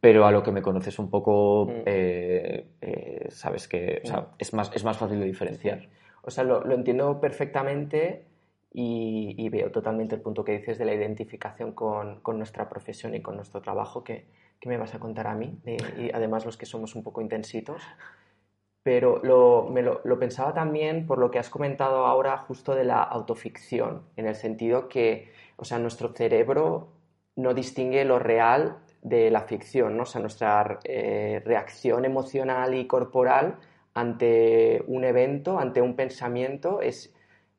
pero a lo que me conoces un poco, Mm. eh, eh, sabes que o sea, es, más, es más fácil de diferenciar. O sea, lo, lo entiendo perfectamente y, y veo totalmente el punto que dices de la identificación con, con nuestra profesión y con nuestro trabajo que, que me vas a contar a mí, de- y además los que somos un poco intensitos. Pero lo, me lo, lo pensaba también por lo que has comentado ahora justo de la autoficción, en el sentido que, o sea, nuestro cerebro no distingue lo real de la ficción, ¿no? O sea, nuestra eh, reacción emocional y corporal ante un evento, ante un pensamiento, es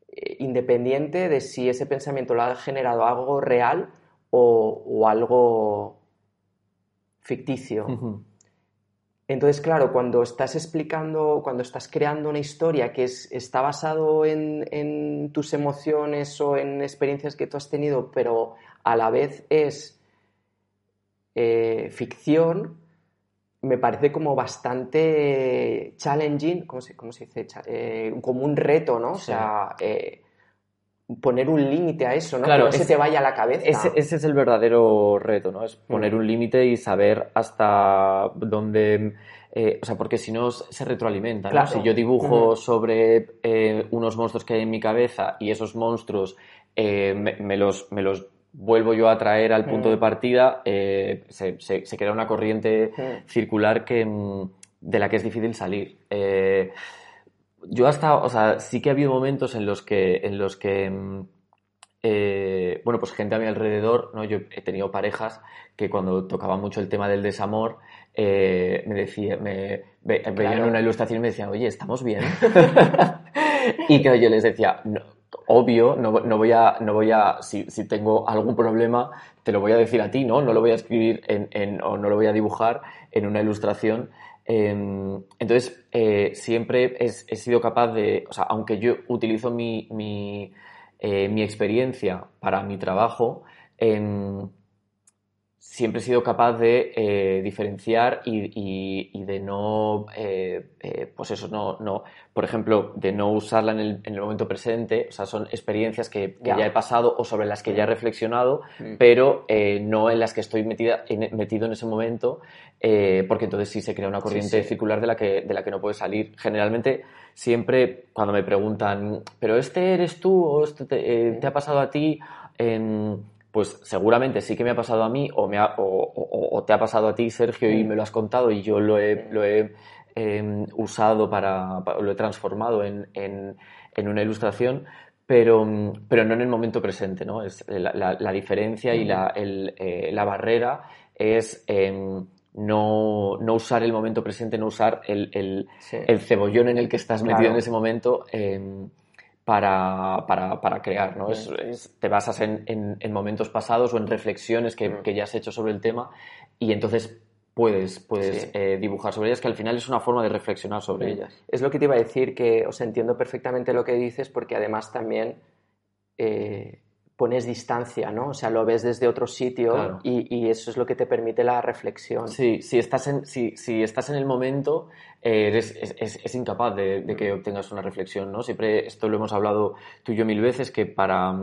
eh, independiente de si ese pensamiento lo ha generado algo real o, o algo ficticio. Entonces, claro, cuando estás explicando, cuando estás creando una historia que es, está basado en, en tus emociones o en experiencias que tú has tenido, pero a la vez es eh, ficción, me parece como bastante challenging, ¿cómo se, cómo se dice? Eh, como un reto, ¿no? O sea, eh, poner un límite a eso, ¿no? Claro, que no se ese- te vaya a la cabeza. Ese, ese es el verdadero reto, ¿no? Es poner Mm. un límite y saber hasta dónde... eh, o sea, porque si no se retroalimenta, ¿no? Claro. Si yo dibujo sobre eh, unos monstruos que hay en mi cabeza y esos monstruos eh, me, me los, me los vuelvo yo a traer al punto Mm. de partida, eh, se, se- se crea una corriente Mm. circular que, de la que es difícil salir. Yo hasta, o sea, sí que ha habido momentos en los que, en los que mm, eh, bueno, pues gente a mi alrededor, ¿no? Yo he tenido parejas que cuando tocaba mucho el tema del desamor, eh, me decía, me ve- veían una ilustración y me decían, oye, ¿estamos bien? (laughs) y que yo les decía, no, obvio, no, no voy a, no voy a, si, si tengo algún problema, te lo voy a decir a ti, ¿no? No lo voy a escribir en, en- o no lo voy a dibujar en una ilustración. Eh, entonces, eh, siempre es- he sido capaz de, o sea, aunque yo utilizo mi, mi, eh, mi experiencia para mi trabajo, em, siempre he sido capaz de eh, diferenciar y, y- y de no, eh, eh, pues eso, no, no, por ejemplo, de no usarla en el, en el momento presente, o sea, son experiencias que, que Ya. ya he pasado o sobre las que ya he reflexionado, Mm. pero no en las que estoy metida, en- metido en ese momento, porque entonces sí se crea una corriente sí. circular de la, que, de la que no puede salir. Generalmente, siempre cuando me preguntan, ¿pero este eres tú o esto te, te ha pasado a ti? Em, pues seguramente sí que me ha pasado a mí o, me ha- o, o- o te ha pasado a ti, Sergio, y me lo has contado y yo lo he, lo he em, usado para, pa- lo he transformado en, en- en una ilustración, pero, pero no en el momento presente, ¿no? Es la, la- la diferencia y la, el, eh, la barrera es em, no, no usar el momento presente, no usar el, el- Sí. el cebollón en el que estás metido en ese momento em, para, para- para crear, ¿no? Es- es- te basas en, en- en momentos pasados o en reflexiones que, que ya has hecho sobre el tema y entonces puedes, puedes Sí. eh, dibujar sobre ellas, que al final es una forma de reflexionar sobre ellas. Es lo que te iba a decir, que os entiendo perfectamente lo que dices, porque además también eh, pones distancia, ¿no? O sea, lo ves desde otro sitio Claro. y, y eso es lo que te permite la reflexión. Sí, si estás en, si, si estás en el momento, eh, eres, es, es- es incapaz de, de que obtengas una reflexión, ¿no? Siempre esto lo hemos hablado tú y yo mil veces, que para,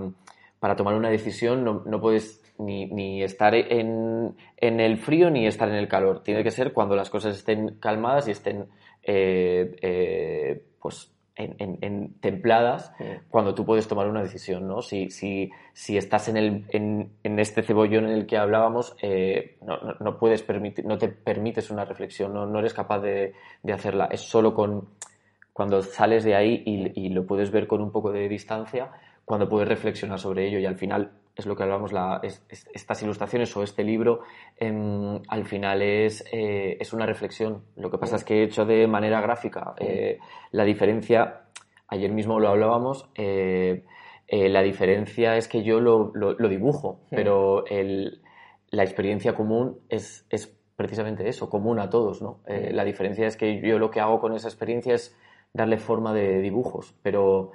para tomar una decisión no, no puedes ni, ni estar en, en el frío ni estar en el calor. Tiene que ser cuando las cosas estén calmadas y estén eh, eh, pues en, en- en templadas Sí. cuando tú puedes tomar una decisión, ¿no? Si, si, si estás en, el, en, en este cebollón en el que hablábamos, eh, no, no- no puedes permitir, no te permites una reflexión, no, no eres capaz de, de hacerla. Es solo con cuando sales de ahí y, y lo puedes ver con un poco de distancia, cuando puedes reflexionar sobre ello y al final es lo que hablamos, la, es- es- estas ilustraciones o este libro, em, al final es, eh, es una reflexión. Lo que pasa es que he hecho de manera gráfica. Eh, la diferencia, ayer mismo lo hablábamos, eh, la diferencia es que yo lo, lo- lo dibujo, Sí. pero el- la experiencia común es, es precisamente eso, común a todos. ¿no? Sí. la diferencia es que yo lo que hago con esa experiencia es darle forma de dibujos, pero,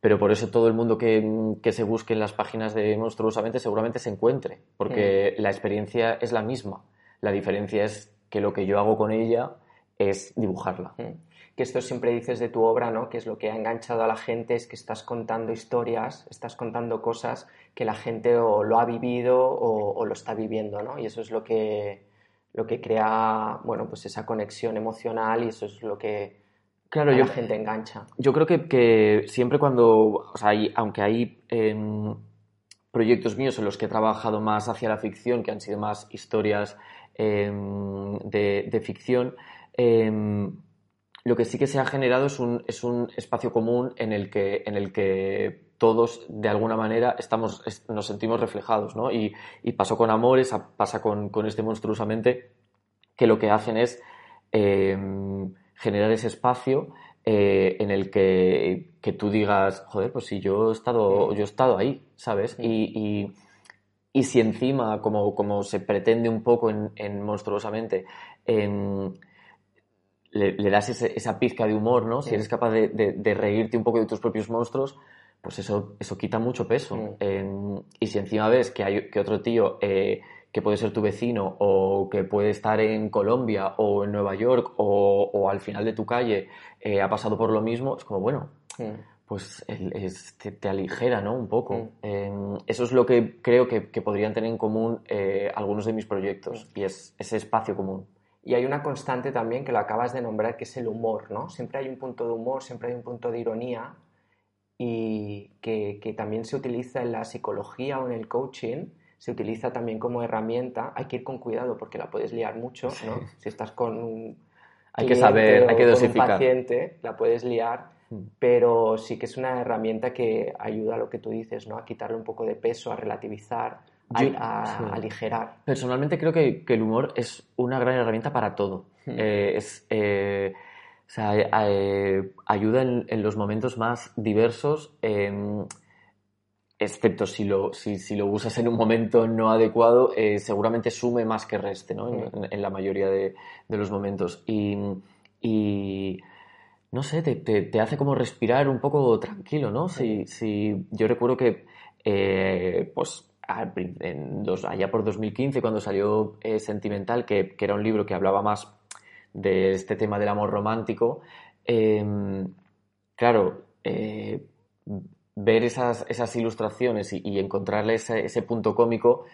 pero por eso todo el mundo que, que se busque en las páginas de Monstruosamente seguramente se encuentre, porque la experiencia es la misma. La diferencia es que lo que yo hago con ella es dibujarla. Mm. Que esto siempre dices de tu obra, ¿no? Que es lo que ha enganchado a la gente, es que estás contando historias, estás contando cosas que la gente o lo ha vivido o, o lo está viviendo, ¿no? Y eso es lo que, lo que crea, bueno, pues esa conexión emocional y eso es lo que Claro, yo, la gente engancha. yo creo que, que siempre cuando, o sea, hay- aunque hay em, proyectos míos en los que he trabajado más hacia la ficción, que han sido más historias em, de, de ficción, em, lo que sí que se ha generado es un, es un espacio común en el que, en el que todos, de alguna manera, estamos, es- nos sentimos reflejados, ¿no? Y, y pasó con Amores, pasa con, con este monstruosamente, que lo que hacen es generar ese espacio eh, en el que, que tú digas, joder, pues si yo he estado, yo he estado ahí, ¿sabes? Y, y- y si encima, como, como se pretende un poco en, en Monstruosamente, em, le, le das ese- esa pizca de humor, ¿no? Si eres capaz de, de- de reírte un poco de tus propios monstruos, pues eso, eso quita mucho peso. Mm. Em, y si encima ves que hay que otro tío eh, que puede ser tu vecino o que puede estar en Colombia o en Nueva York o, o al final de tu calle eh, ha pasado por lo mismo, es como, bueno, Mm. pues es- te, te aligera, ¿no? Un poco. Mm. Em, eso es lo que creo que, que podrían tener en común eh, algunos de mis proyectos y es ese espacio común. Y hay una constante también que lo acabas de nombrar, que es el humor, ¿no? Siempre hay un punto de humor, siempre hay un punto de ironía y que, que también se utiliza en la psicología o en el coaching, se utiliza también como herramienta. Hay que ir con cuidado porque la puedes liar mucho, ¿no? Si estás con un Hay que saber, hay que con un dosificar. paciente, la puedes liar, Mm. pero sí que es una herramienta que ayuda a lo que tú dices, ¿no? A quitarle un poco de peso, a relativizar, a, Yo- a sí. aligerar. Personalmente creo que, que el humor es una gran herramienta para todo. Hmm. Eh, es, eh, o sea, eh, ayuda en, en los momentos más diversos, excepto si lo, si, si lo usas en un momento no adecuado, eh, seguramente sume más que reste, ¿no? En, Hmm. en- en la mayoría de, de los momentos. Y, y, no sé, te, te- te hace como respirar un poco tranquilo, ¿no? Si, si yo recuerdo que, eh, pues, en dos- allá por 2015, cuando salió eh, Sentimental, que, que era un libro que hablaba más de este tema del amor romántico, em, claro, ver esas, esas ilustraciones y, y encontrarle ese, ese punto cómico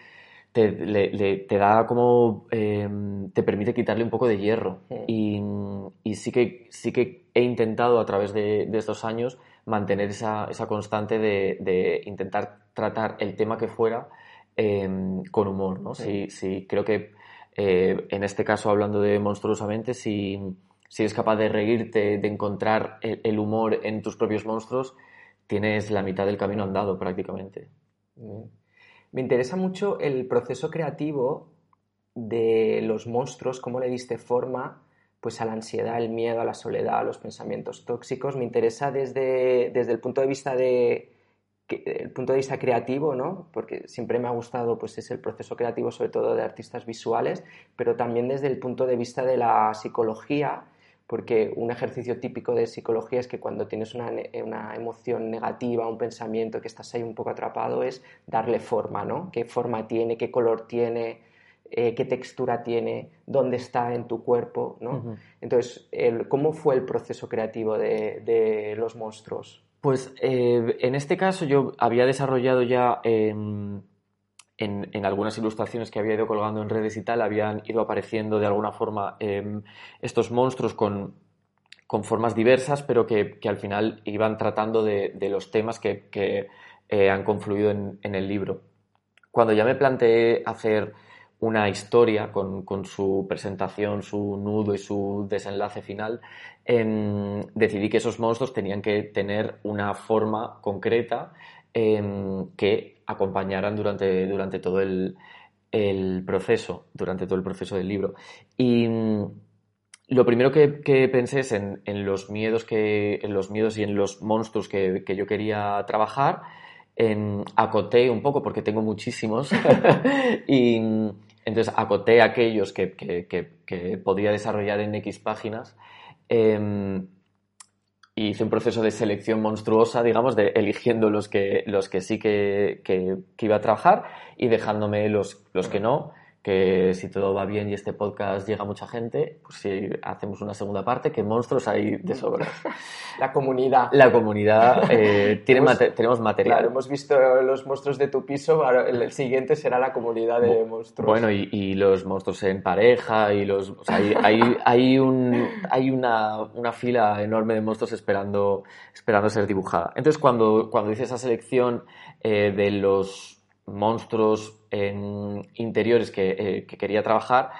te, le- le- te da como em, te permite quitarle un poco de hierro Sí. y, y sí que sí que he intentado a través de, de estos años mantener esa, esa constante de, de intentar tratar el tema que fuera em, con humor, ¿no? Sí, sí, creo que eh, en este caso hablando de monstruosamente, si, si eres capaz de reírte, de encontrar el, el humor en tus propios monstruos, tienes la mitad del camino andado prácticamente. Me interesa mucho el proceso creativo de los monstruos, cómo le diste forma pues a la ansiedad, el miedo, a la soledad, a los pensamientos tóxicos. Me interesa desde, desde el punto de vista de el punto de vista creativo, ¿no? Porque siempre me ha gustado pues es el proceso creativo sobre todo de artistas visuales, pero también desde el punto de vista de la psicología, porque un ejercicio típico de psicología es que cuando tienes una, ne- una emoción negativa, un pensamiento que estás ahí un poco atrapado, es darle forma, ¿no? ¿Qué forma tiene? ¿Qué color tiene? eh, ¿Qué textura tiene? ¿Dónde está en tu cuerpo? ¿no? Entonces, el- ¿cómo fue el proceso creativo de, de los monstruos? Pues eh, en este caso yo había desarrollado ya em, en, algunas ilustraciones que había ido colgando en redes y tal, habían ido apareciendo de alguna forma em, estos monstruos con, con formas diversas, pero que, que al final iban tratando de, los temas que, que, eh, han confluido en, en el libro. Cuando ya me planteé hacer una historia con, con su presentación, su nudo y su desenlace final, em, decidí que esos monstruos tenían que tener una forma concreta em, que acompañaran durante, durante todo el, el proceso, durante todo el proceso del libro. Y mm, lo primero que, que pensé es en, en los miedos que, en los miedos y en los monstruos que, que yo quería trabajar. En, acoté un poco porque tengo muchísimos (laughs) y mm, entonces acoté aquellos que, que, que, que podía desarrollar en X páginas. Em, y hice un proceso de selección monstruosa, digamos, de eligiendo los que, los que sí que, que, que iba a trabajar y dejándome los, los que no, que si todo va bien y este podcast llega a mucha gente, pues si hacemos una segunda parte, que monstruos hay de sobra. (laughs) La comunidad. La comunidad, eh, (laughs) tiene Hemos- mate- tenemos material. Claro, hemos visto los monstruos de tu piso, ahora el el siguiente será la comunidad de monstruos. Bueno, y, y los monstruos en pareja, y los. o sea, hay, hay, hay, un, hay una, una fila enorme de monstruos esperando, esperando ser dibujada. Entonces, cuando, cuando hice esa selección eh, de los monstruos interiores que, eh, que quería trabajar,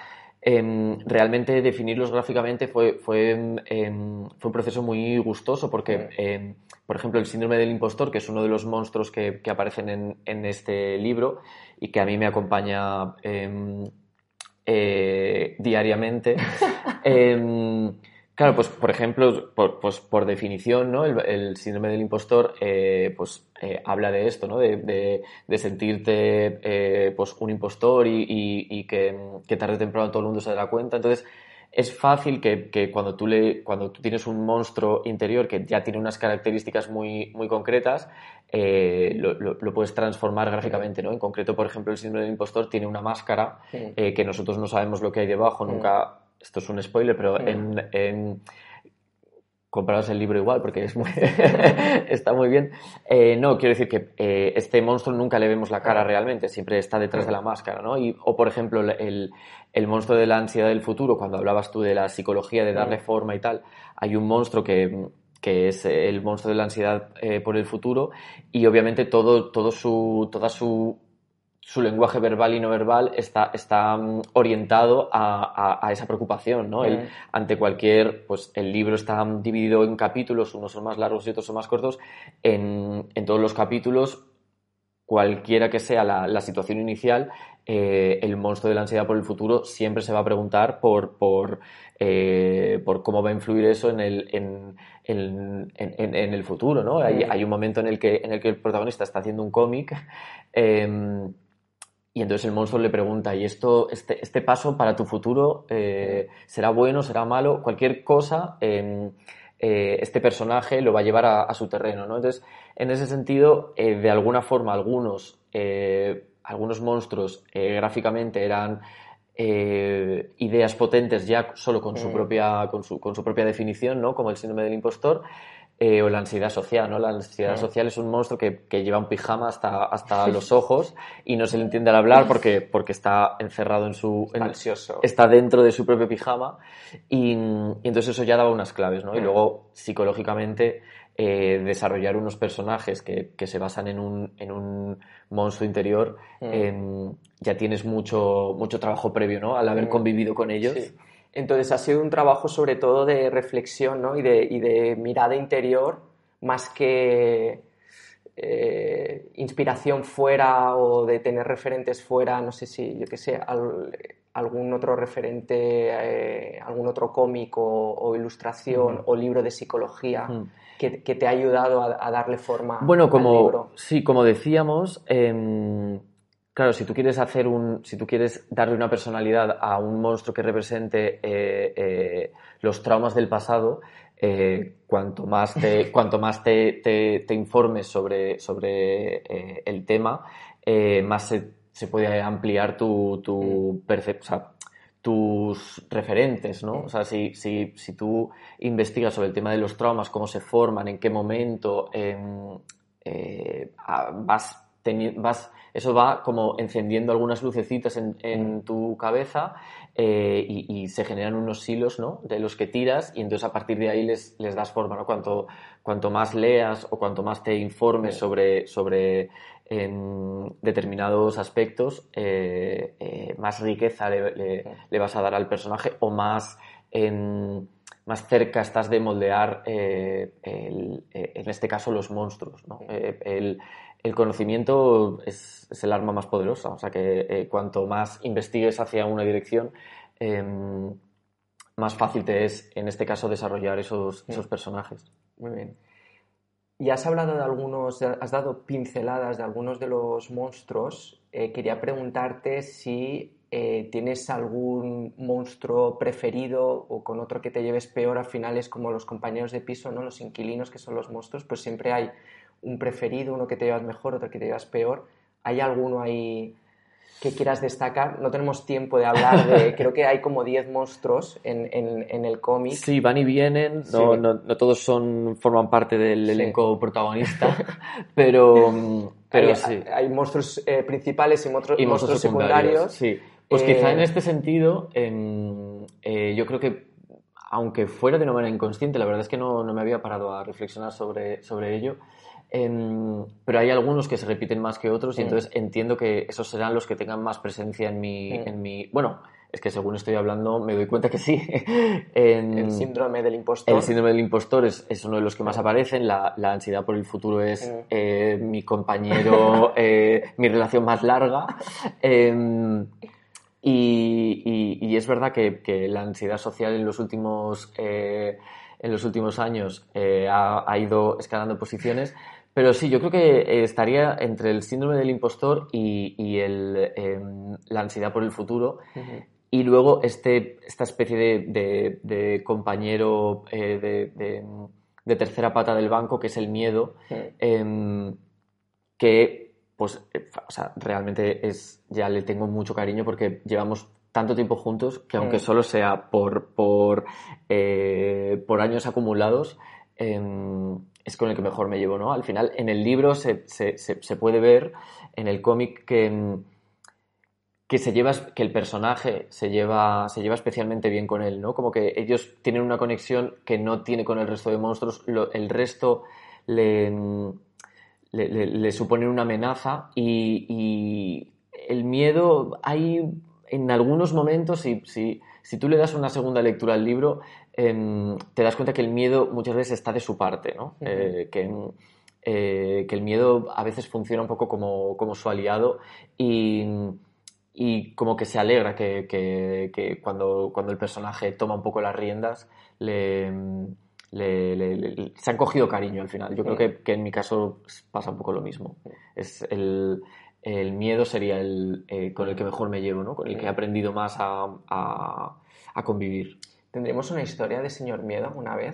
em, realmente definirlos gráficamente fue, fue, em, fue un proceso muy gustoso porque, em, por ejemplo, el síndrome del impostor, que es uno de los monstruos que, que aparecen en, en este libro y que a mí me acompaña eh, diariamente, (laughs) Claro, pues por ejemplo, por, pues, por definición, ¿no? El, el síndrome del impostor, eh, pues eh, habla de esto, ¿no? De, de, de sentirte, eh, pues un impostor y, y, y que, que, tarde o temprano todo el mundo se dará cuenta. Entonces, es fácil que, que, cuando, tú le, cuando tú tienes un monstruo interior que ya tiene unas características muy, muy concretas, eh, lo, lo, lo, puedes transformar gráficamente, ¿no? En concreto, por ejemplo, el síndrome del impostor tiene una máscara eh, que nosotros no sabemos lo que hay debajo, nunca esto es un spoiler, pero Mm. en, en compraros el libro igual porque es muy (laughs) está muy bien. Eh, no, quiero decir que eh, este monstruo nunca le vemos la cara realmente, siempre está detrás de la máscara, ¿no? Y, o por ejemplo, el, el monstruo de la ansiedad del futuro, cuando hablabas tú de la psicología, de darle forma y tal, hay un monstruo que que es el monstruo de la ansiedad eh, por el futuro y obviamente todo, todo su, toda su su lenguaje verbal y no verbal está, está orientado a, a, a esa preocupación, ¿no? El, ante cualquier, pues el libro está dividido en capítulos, unos son más largos y otros son más cortos. En, en todos los capítulos, cualquiera que sea la, la situación inicial, eh, el monstruo de la ansiedad por el futuro siempre se va a preguntar por, por, eh, por cómo va a influir eso en el, en, en, en, en el futuro, ¿no? Hay, hay, un momento en el, que, en el que el protagonista está haciendo un cómic eh, y entonces el monstruo le pregunta, ¿y esto, este, este paso para tu futuro eh, será bueno, será malo? Cualquier cosa, eh, eh, este personaje lo va a llevar a, a, su terreno, ¿no? Entonces, en ese sentido, eh, de alguna forma, algunos, eh, algunos monstruos gráficamente eran ideas potentes ya solo con su, propia, con, su, con su propia definición, ¿no? Como el síndrome del impostor. Eh, o la ansiedad social, ¿no? La ansiedad social es un monstruo que, que lleva un pijama hasta, hasta los ojos y no se le entiende al hablar porque, porque está encerrado en su... En, Ansioso. Está dentro de su propio pijama y, y, entonces eso ya daba unas claves, ¿no? Y luego, psicológicamente, eh, desarrollar unos personajes que, que, se basan en un, en un monstruo interior, mm. eh, ya tienes mucho, mucho trabajo previo, ¿no? Al haber mm. convivido con ellos. Sí. Entonces ha sido un trabajo sobre todo de reflexión ¿no? y, de, y, de, mirada interior más que eh, inspiración fuera o de tener referentes fuera, no sé si, yo qué sé, al, algún otro referente, eh, algún otro cómic o, o ilustración o libro de psicología que, que, te ha ayudado a, a darle forma bueno, como, al libro. Sí, como decíamos... Eh Claro, si tú quieres hacer un, si tú quieres darle una personalidad a un monstruo que represente eh, eh, los traumas del pasado, eh, cuanto más te, (laughs) cuanto más te, te, te informes sobre, sobre el tema, más se, se, puede ampliar tu, tu percepción. O sea, tus referentes, ¿no? O sea, si, si, si, tú investigas sobre el tema de los traumas, cómo se forman, en qué momento, vas vas, eso va como encendiendo algunas lucecitas en, en tu cabeza eh, y, y, se generan unos hilos ¿no? de los que tiras y entonces a partir de ahí les, les das forma. ¿no? Cuanto, cuanto más leas o cuanto más te informes sobre, sobre en determinados aspectos, eh, eh, más riqueza le, le, le, vas a dar al personaje o más... En, más cerca estás de moldear, eh, el, en este caso, los monstruos. ¿no? El, el, conocimiento es, es, el arma más poderosa, o sea que eh, cuanto más investigues hacia una dirección, em, más fácil te es, en este caso, desarrollar esos, esos personajes. Muy bien. Y has hablado de algunos, has dado pinceladas de algunos de los monstruos. quería preguntarte si eh, tienes algún monstruo preferido o con otro que te lleves peor, al final es como los compañeros de piso, ¿no? Los inquilinos que son los monstruos, pues siempre hay un preferido, uno que te llevas mejor, otro que te llevas peor. ¿Hay alguno ahí que quieras destacar. No tenemos tiempo de hablar de. (laughs) creo que hay como 10 monstruos en, en- en el cómic. Sí, van y vienen, no, Sí. no, no todos son, forman parte del elenco protagonista, (laughs) pero, pero hay, sí. hay monstruos eh, principales y, monstruos, y monstruos monstruos secundarios. Sí, pues Eh, quizá en este sentido, em, eh, yo creo que, aunque fuera de una manera inconsciente, la verdad es que no, no me había parado a reflexionar sobre, sobre ello, em, pero hay algunos que se repiten más que otros y entonces entiendo que esos serán los que tengan más presencia en mi... En mi bueno, es que según estoy hablando me doy cuenta que sí. (laughs) En- El síndrome del impostor. el síndrome del impostor es, es uno de los que más aparecen. La, la ansiedad por el futuro es eh, mi compañero, (laughs) eh, mi relación más larga. Em, y, y- y es verdad que, que la ansiedad social en los últimos, eh, en los últimos años eh, ha, ha ido escalando posiciones. Pero sí, yo creo que eh, estaría entre el síndrome del impostor y, y el, em, la ansiedad por el futuro. Y luego este, esta especie de, de- de compañero eh, de, de- tercera pata del banco, que es el miedo, em, que pues eh, o sea, realmente es, ya le tengo mucho cariño porque llevamos tanto tiempo juntos que aunque solo sea por, por, por años acumulados, em, es con el que mejor me llevo, ¿no? Al final, en el libro se, se- se- puede ver, en el cómic, que, em, que se lleva, que el personaje se lleva, se lleva especialmente bien con él, ¿no? Como que ellos tienen una conexión que no tiene con el resto de monstruos, lo- el resto le, le, le- suponen una amenaza y, y el miedo hay en algunos momentos, si, si tú le das una segunda lectura al libro, te das cuenta que el miedo muchas veces está de su parte, ¿no? Eh, que, eh, que el miedo a veces funciona un poco como, como su aliado y, y como que se alegra que, que- que cuando, cuando el personaje toma un poco las riendas, le, le- le- le- se han cogido cariño al final. Yo creo que, que en mi caso pasa un poco lo mismo. Es el, el miedo sería el eh, con el que mejor me llevo, ¿no? Con el que he aprendido más a, a- a convivir. ¿Tendremos una historia de Señor Miedo una vez?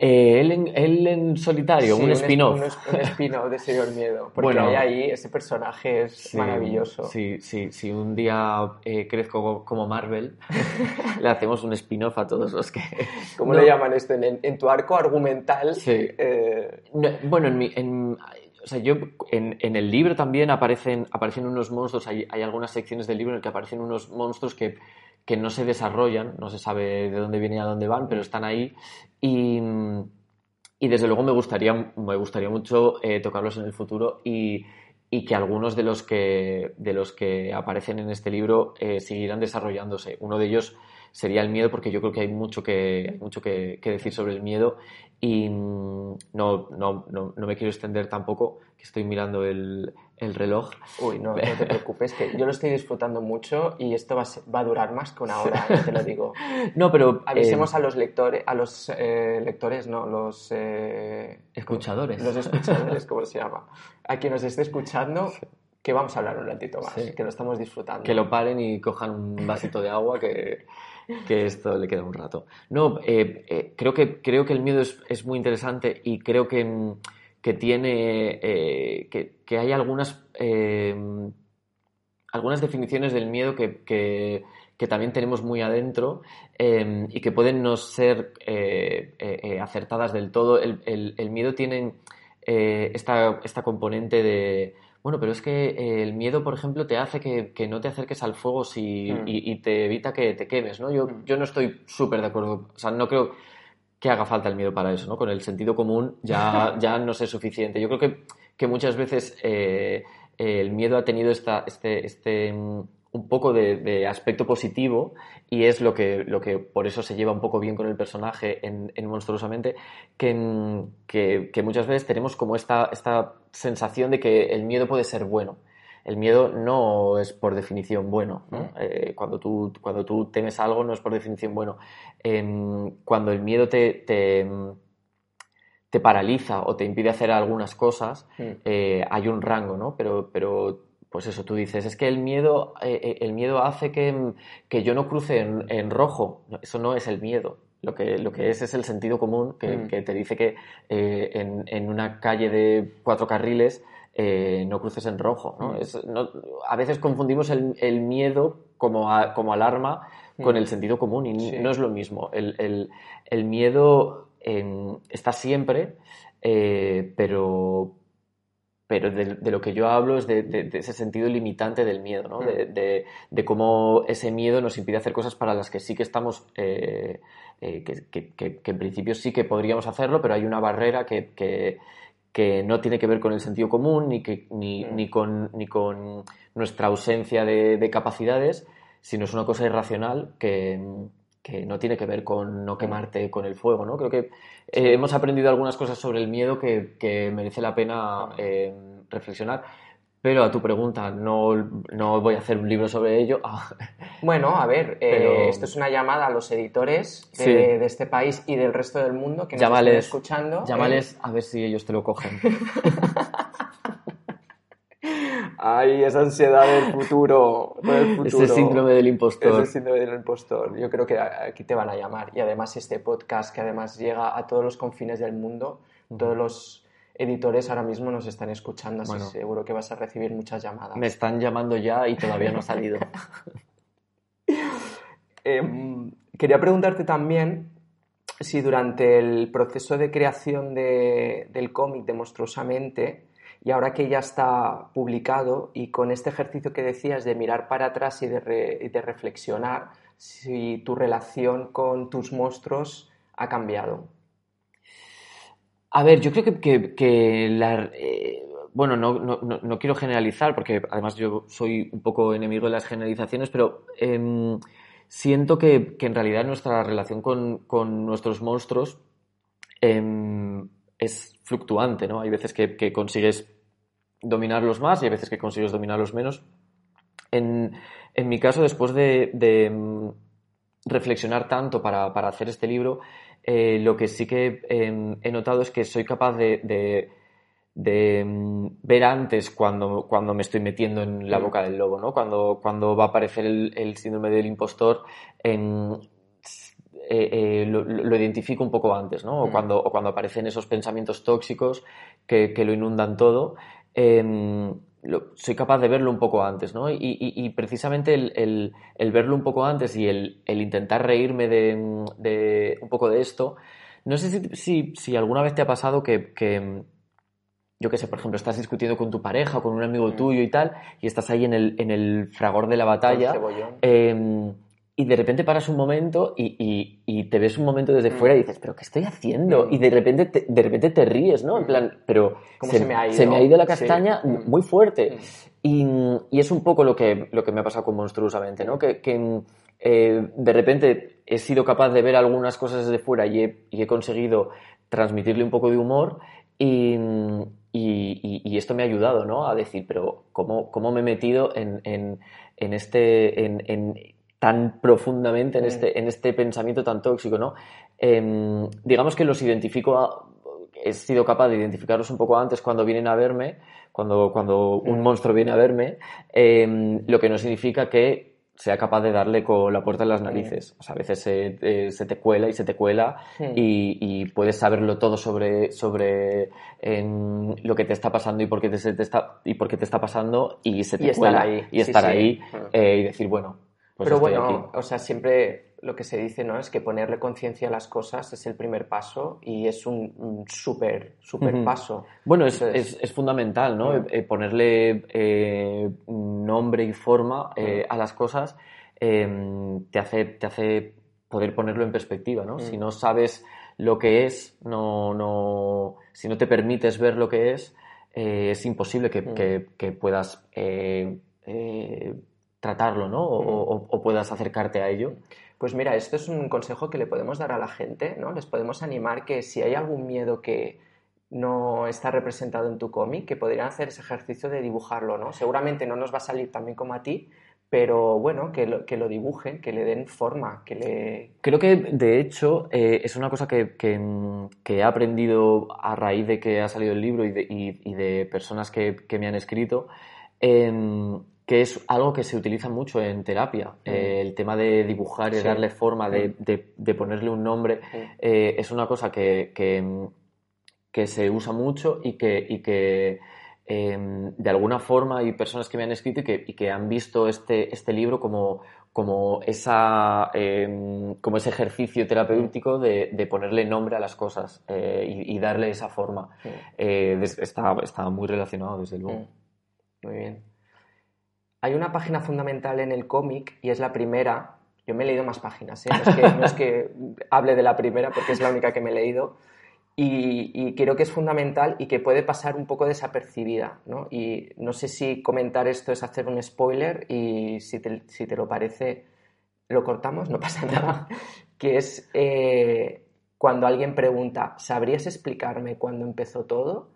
Eh, él, en, él en solitario, Sí, un spin-off. Un, un spin-off de Señor Miedo. Porque Bueno. hay ahí, ese personaje es Sí, maravilloso. Sí, sí, si un día eh, crezco como Marvel, (laughs) le hacemos un spin-off a todos los que... (laughs) ¿Cómo No, le llaman esto? En, tu arco argumental. Sí. eh, no, bueno, en mi... en- o sea, yo en, en el libro también aparecen, aparecen unos monstruos, hay, hay algunas secciones del libro en el que aparecen unos monstruos que, que no se desarrollan, no se sabe de dónde vienen y a dónde van, pero están ahí y, y desde luego me gustaría, me gustaría mucho eh, tocarlos en el futuro y, y que algunos de los que, de los que aparecen en este libro eh, desarrollándose. Uno de ellos sería el miedo, porque yo creo que hay mucho que, mucho que, que decir sobre el miedo y mm, no, no, no, no me quiero extender tampoco, que estoy mirando el, el reloj. Uy, no, no te (laughs) preocupes, que yo lo estoy disfrutando mucho y esto va a, ser- va a durar más que una hora, ya te lo digo. (laughs) No, pero... Avisemos eh, a los lectores, a los eh, lectores, no, los... eh, Escuchadores. Los escuchadores, (laughs) ¿cómo se llama? A quien nos esté escuchando, que vamos a hablar un ratito más, Sí. que lo estamos disfrutando. que lo paren y cojan un vasito de agua que, que esto le queda un rato. No, eh, eh, creo, que, creo que el miedo es, es muy interesante y creo que, que tiene eh, que, que hay algunas eh, algunas definiciones del miedo que, que- que también tenemos muy adentro eh, y que pueden no ser eh, acertadas del todo. El, el- el miedo tiene esta, esta componente de, bueno, pero es que el miedo, por ejemplo, te hace que, que no te acerques al fuego si, Mm. y, y te evita que te quemes, ¿no? Yo, Mm. yo no estoy súper de acuerdo, o sea, no creo que haga falta el miedo para eso, ¿no? Con el sentido común ya, (laughs) ya no es suficiente. Yo creo que, que muchas veces eh, el miedo ha tenido esta, este, este, mm, un poco de, de aspecto positivo y es lo que, lo que por eso se lleva un poco bien con el personaje en, en Monstruosamente, que, mm, que, que muchas veces tenemos como esta, esta sensación de que el miedo puede ser bueno. El miedo no es por definición bueno. ¿no? Eh, cuando, tú, cuando tú temes algo no es por definición bueno. Em, cuando el miedo te, te, te paraliza o te impide hacer algunas cosas, eh, hay un rango, ¿no? Pero, pero, pues eso, tú dices, es que el miedo, eh, el miedo hace que, que yo no cruce en, en rojo. Eso no es el miedo. Lo que, lo que es es el sentido común que, Mm. que te dice que eh, en, en una calle de cuatro carriles eh, no cruces en rojo. ¿no? Es- no- a veces confundimos el, el miedo como, a- como alarma con el sentido común y Sí. no es lo mismo. El, el- el miedo está siempre, eh, pero, pero de, de lo que yo hablo es de, de- de ese sentido limitante del miedo, ¿no? De, de- cómo ese miedo nos impide hacer cosas para las que sí que estamos, eh, eh, que, que- que- que en principio sí que podríamos hacerlo, pero hay una barrera que, que- no tiene que ver con el sentido común ni, que, ni, Mm. ni con, ni con nuestra ausencia de, de capacidades, sino es una cosa irracional que, que no tiene que ver con no quemarte con el fuego, ¿no? Creo que eh, hemos aprendido algunas cosas sobre el miedo que, que merece la pena eh, reflexionar. Pero a tu pregunta, no, no voy a hacer un libro sobre ello. Ah, Bueno, a ver, eh, Pero- esto es una llamada a los editores de, Sí. de este país y del resto del mundo que nos Llámales- están escuchando. eh. Llámales a ver si ellos te lo cogen. (laughs) Ay, esa ansiedad del futuro. del futuro. Ese síndrome del impostor. Ese síndrome del impostor. Yo creo que aquí te van a llamar. Y además este podcast que además llega a todos los confines del mundo, todos los editores ahora mismo nos están escuchando, así Bueno. seguro que vas a recibir muchas llamadas. Me están llamando ya y todavía no ha salido. (laughs) Em, quería preguntarte también si durante el proceso de creación de- del cómic de Monstruosamente, y ahora que ya está publicado, y con este ejercicio que decías de mirar para atrás y de, re- y de reflexionar, si tu relación con tus monstruos ha cambiado. A ver, yo creo que, que- la... eh, bueno, no, no- no- quiero generalizar, porque además yo soy un poco enemigo de las generalizaciones, pero em, siento que, que en realidad nuestra relación con, con nuestros monstruos em, es fluctuante, ¿no? Hay veces que, que consigues dominarlos más y hay veces que consigues dominarlos menos. En, en mi caso, después de, de, mm, reflexionar tanto para, para hacer este libro, eh, lo que sí que eh, he notado es que soy capaz de, de- de, mm, ver antes cuando, cuando me estoy metiendo en la Mm. boca del lobo, ¿no? Cuando, cuando va a aparecer el, el síndrome del impostor, en- eh, eh, lo, identifico un poco antes, ¿no? O Mm. cuando, o cuando aparecen esos pensamientos tóxicos que, que lo inundan todo. em, lo- soy capaz de verlo un poco antes, ¿no? Y, y- y precisamente el, el- el verlo un poco antes y el, el intentar reírme de, de un poco de esto, no sé si, si- si alguna vez te ha pasado que, que, yo qué sé, por ejemplo, estás discutiendo con tu pareja, con un amigo Mm. tuyo y tal, y estás ahí en el, en el fragor de la batalla, El y de repente paras un momento y, y- y te ves un momento desde Mm. fuera y dices, ¿pero qué estoy haciendo? Mm. Y de repente te, de repente te ríes, ¿no? En Mm. plan, pero ¿Cómo se me ha ido? se me ha ido la castaña muy fuerte. Y, y es un poco lo que, lo que me ha pasado con Monstruosamente, ¿no? Que, que, eh, de repente he sido capaz de ver algunas cosas desde fuera y he, conseguido transmitirle un poco de humor y, y- y- y esto me ha ayudado, ¿no? A decir, pero ¿cómo, cómo me he metido en, en- en este... en- en- tan profundamente en este, en este pensamiento tan tóxico, ¿no? Em, digamos que los identifico, a- he sido capaz de identificarlos un poco antes cuando vienen a verme, cuando, cuando un monstruo viene a verme, em, lo que no significa que sea capaz de darle con la puerta en las narices. O sea, a veces se, eh, se te cuela y se te cuela y, y puedes saberlo todo sobre, sobre em, lo que te está pasando y por qué te, está, y por qué te está pasando y se te Y estar ahí, y sí, estar sí. ahí eh, y decir, bueno, pues Pero bueno, aquí. o sea, siempre lo que se dice, ¿no? Es que ponerle conciencia a las cosas es el primer paso y es un, súper, súper paso. Bueno, es, Entonces- es- es fundamental, ¿no? Eh, ponerle eh, nombre y forma eh, a las cosas eh, te hace, te hace poder ponerlo en perspectiva, ¿no? Mm. Si no sabes lo que es, no, no, si no te permites ver lo que es, es imposible que, Mm. que- que puedas tratarlo, ¿no? O, o- o puedas acercarte a ello. Pues mira, esto es un consejo que le podemos dar a la gente, ¿no? Les podemos animar que si hay algún miedo que no está representado en tu cómic, que podrían hacer ese ejercicio de dibujarlo, ¿no? Seguramente no nos va a salir tan bien como a ti, pero bueno, que lo, que lo dibujen, que le den forma, que le... Creo que, de hecho, eh, es una cosa que, que, que he aprendido a raíz de que ha salido el libro y de, y- y de personas que, que me han escrito, em, que es algo que se utiliza mucho en terapia. Eh, el tema de dibujar y Sí. darle forma, de, Mm. de- de ponerle un nombre, Mm. eh, es una cosa que, que, mm, que se usa mucho y que, y que em, de alguna forma hay personas que me han escrito y que, y que han visto este, este libro como, como, esa, em, como ese ejercicio terapéutico de, de, ponerle nombre a las cosas eh, y, y, darle esa forma. Está, está, muy relacionado, desde luego. Mm. Muy bien. Hay una página fundamental en el cómic y es la primera. Yo me he leído más páginas, ¿eh? no, es que, no, hable de la primera porque es la única que me he leído. Y, creo que es fundamental y que puede pasar un poco desapercibida. ¿no? Y no sé si comentar esto es hacer un spoiler y si te, si te lo parece, lo cortamos, no pasa nada. que es eh, cuando alguien pregunta, ¿sabrías explicarme cuándo empezó todo?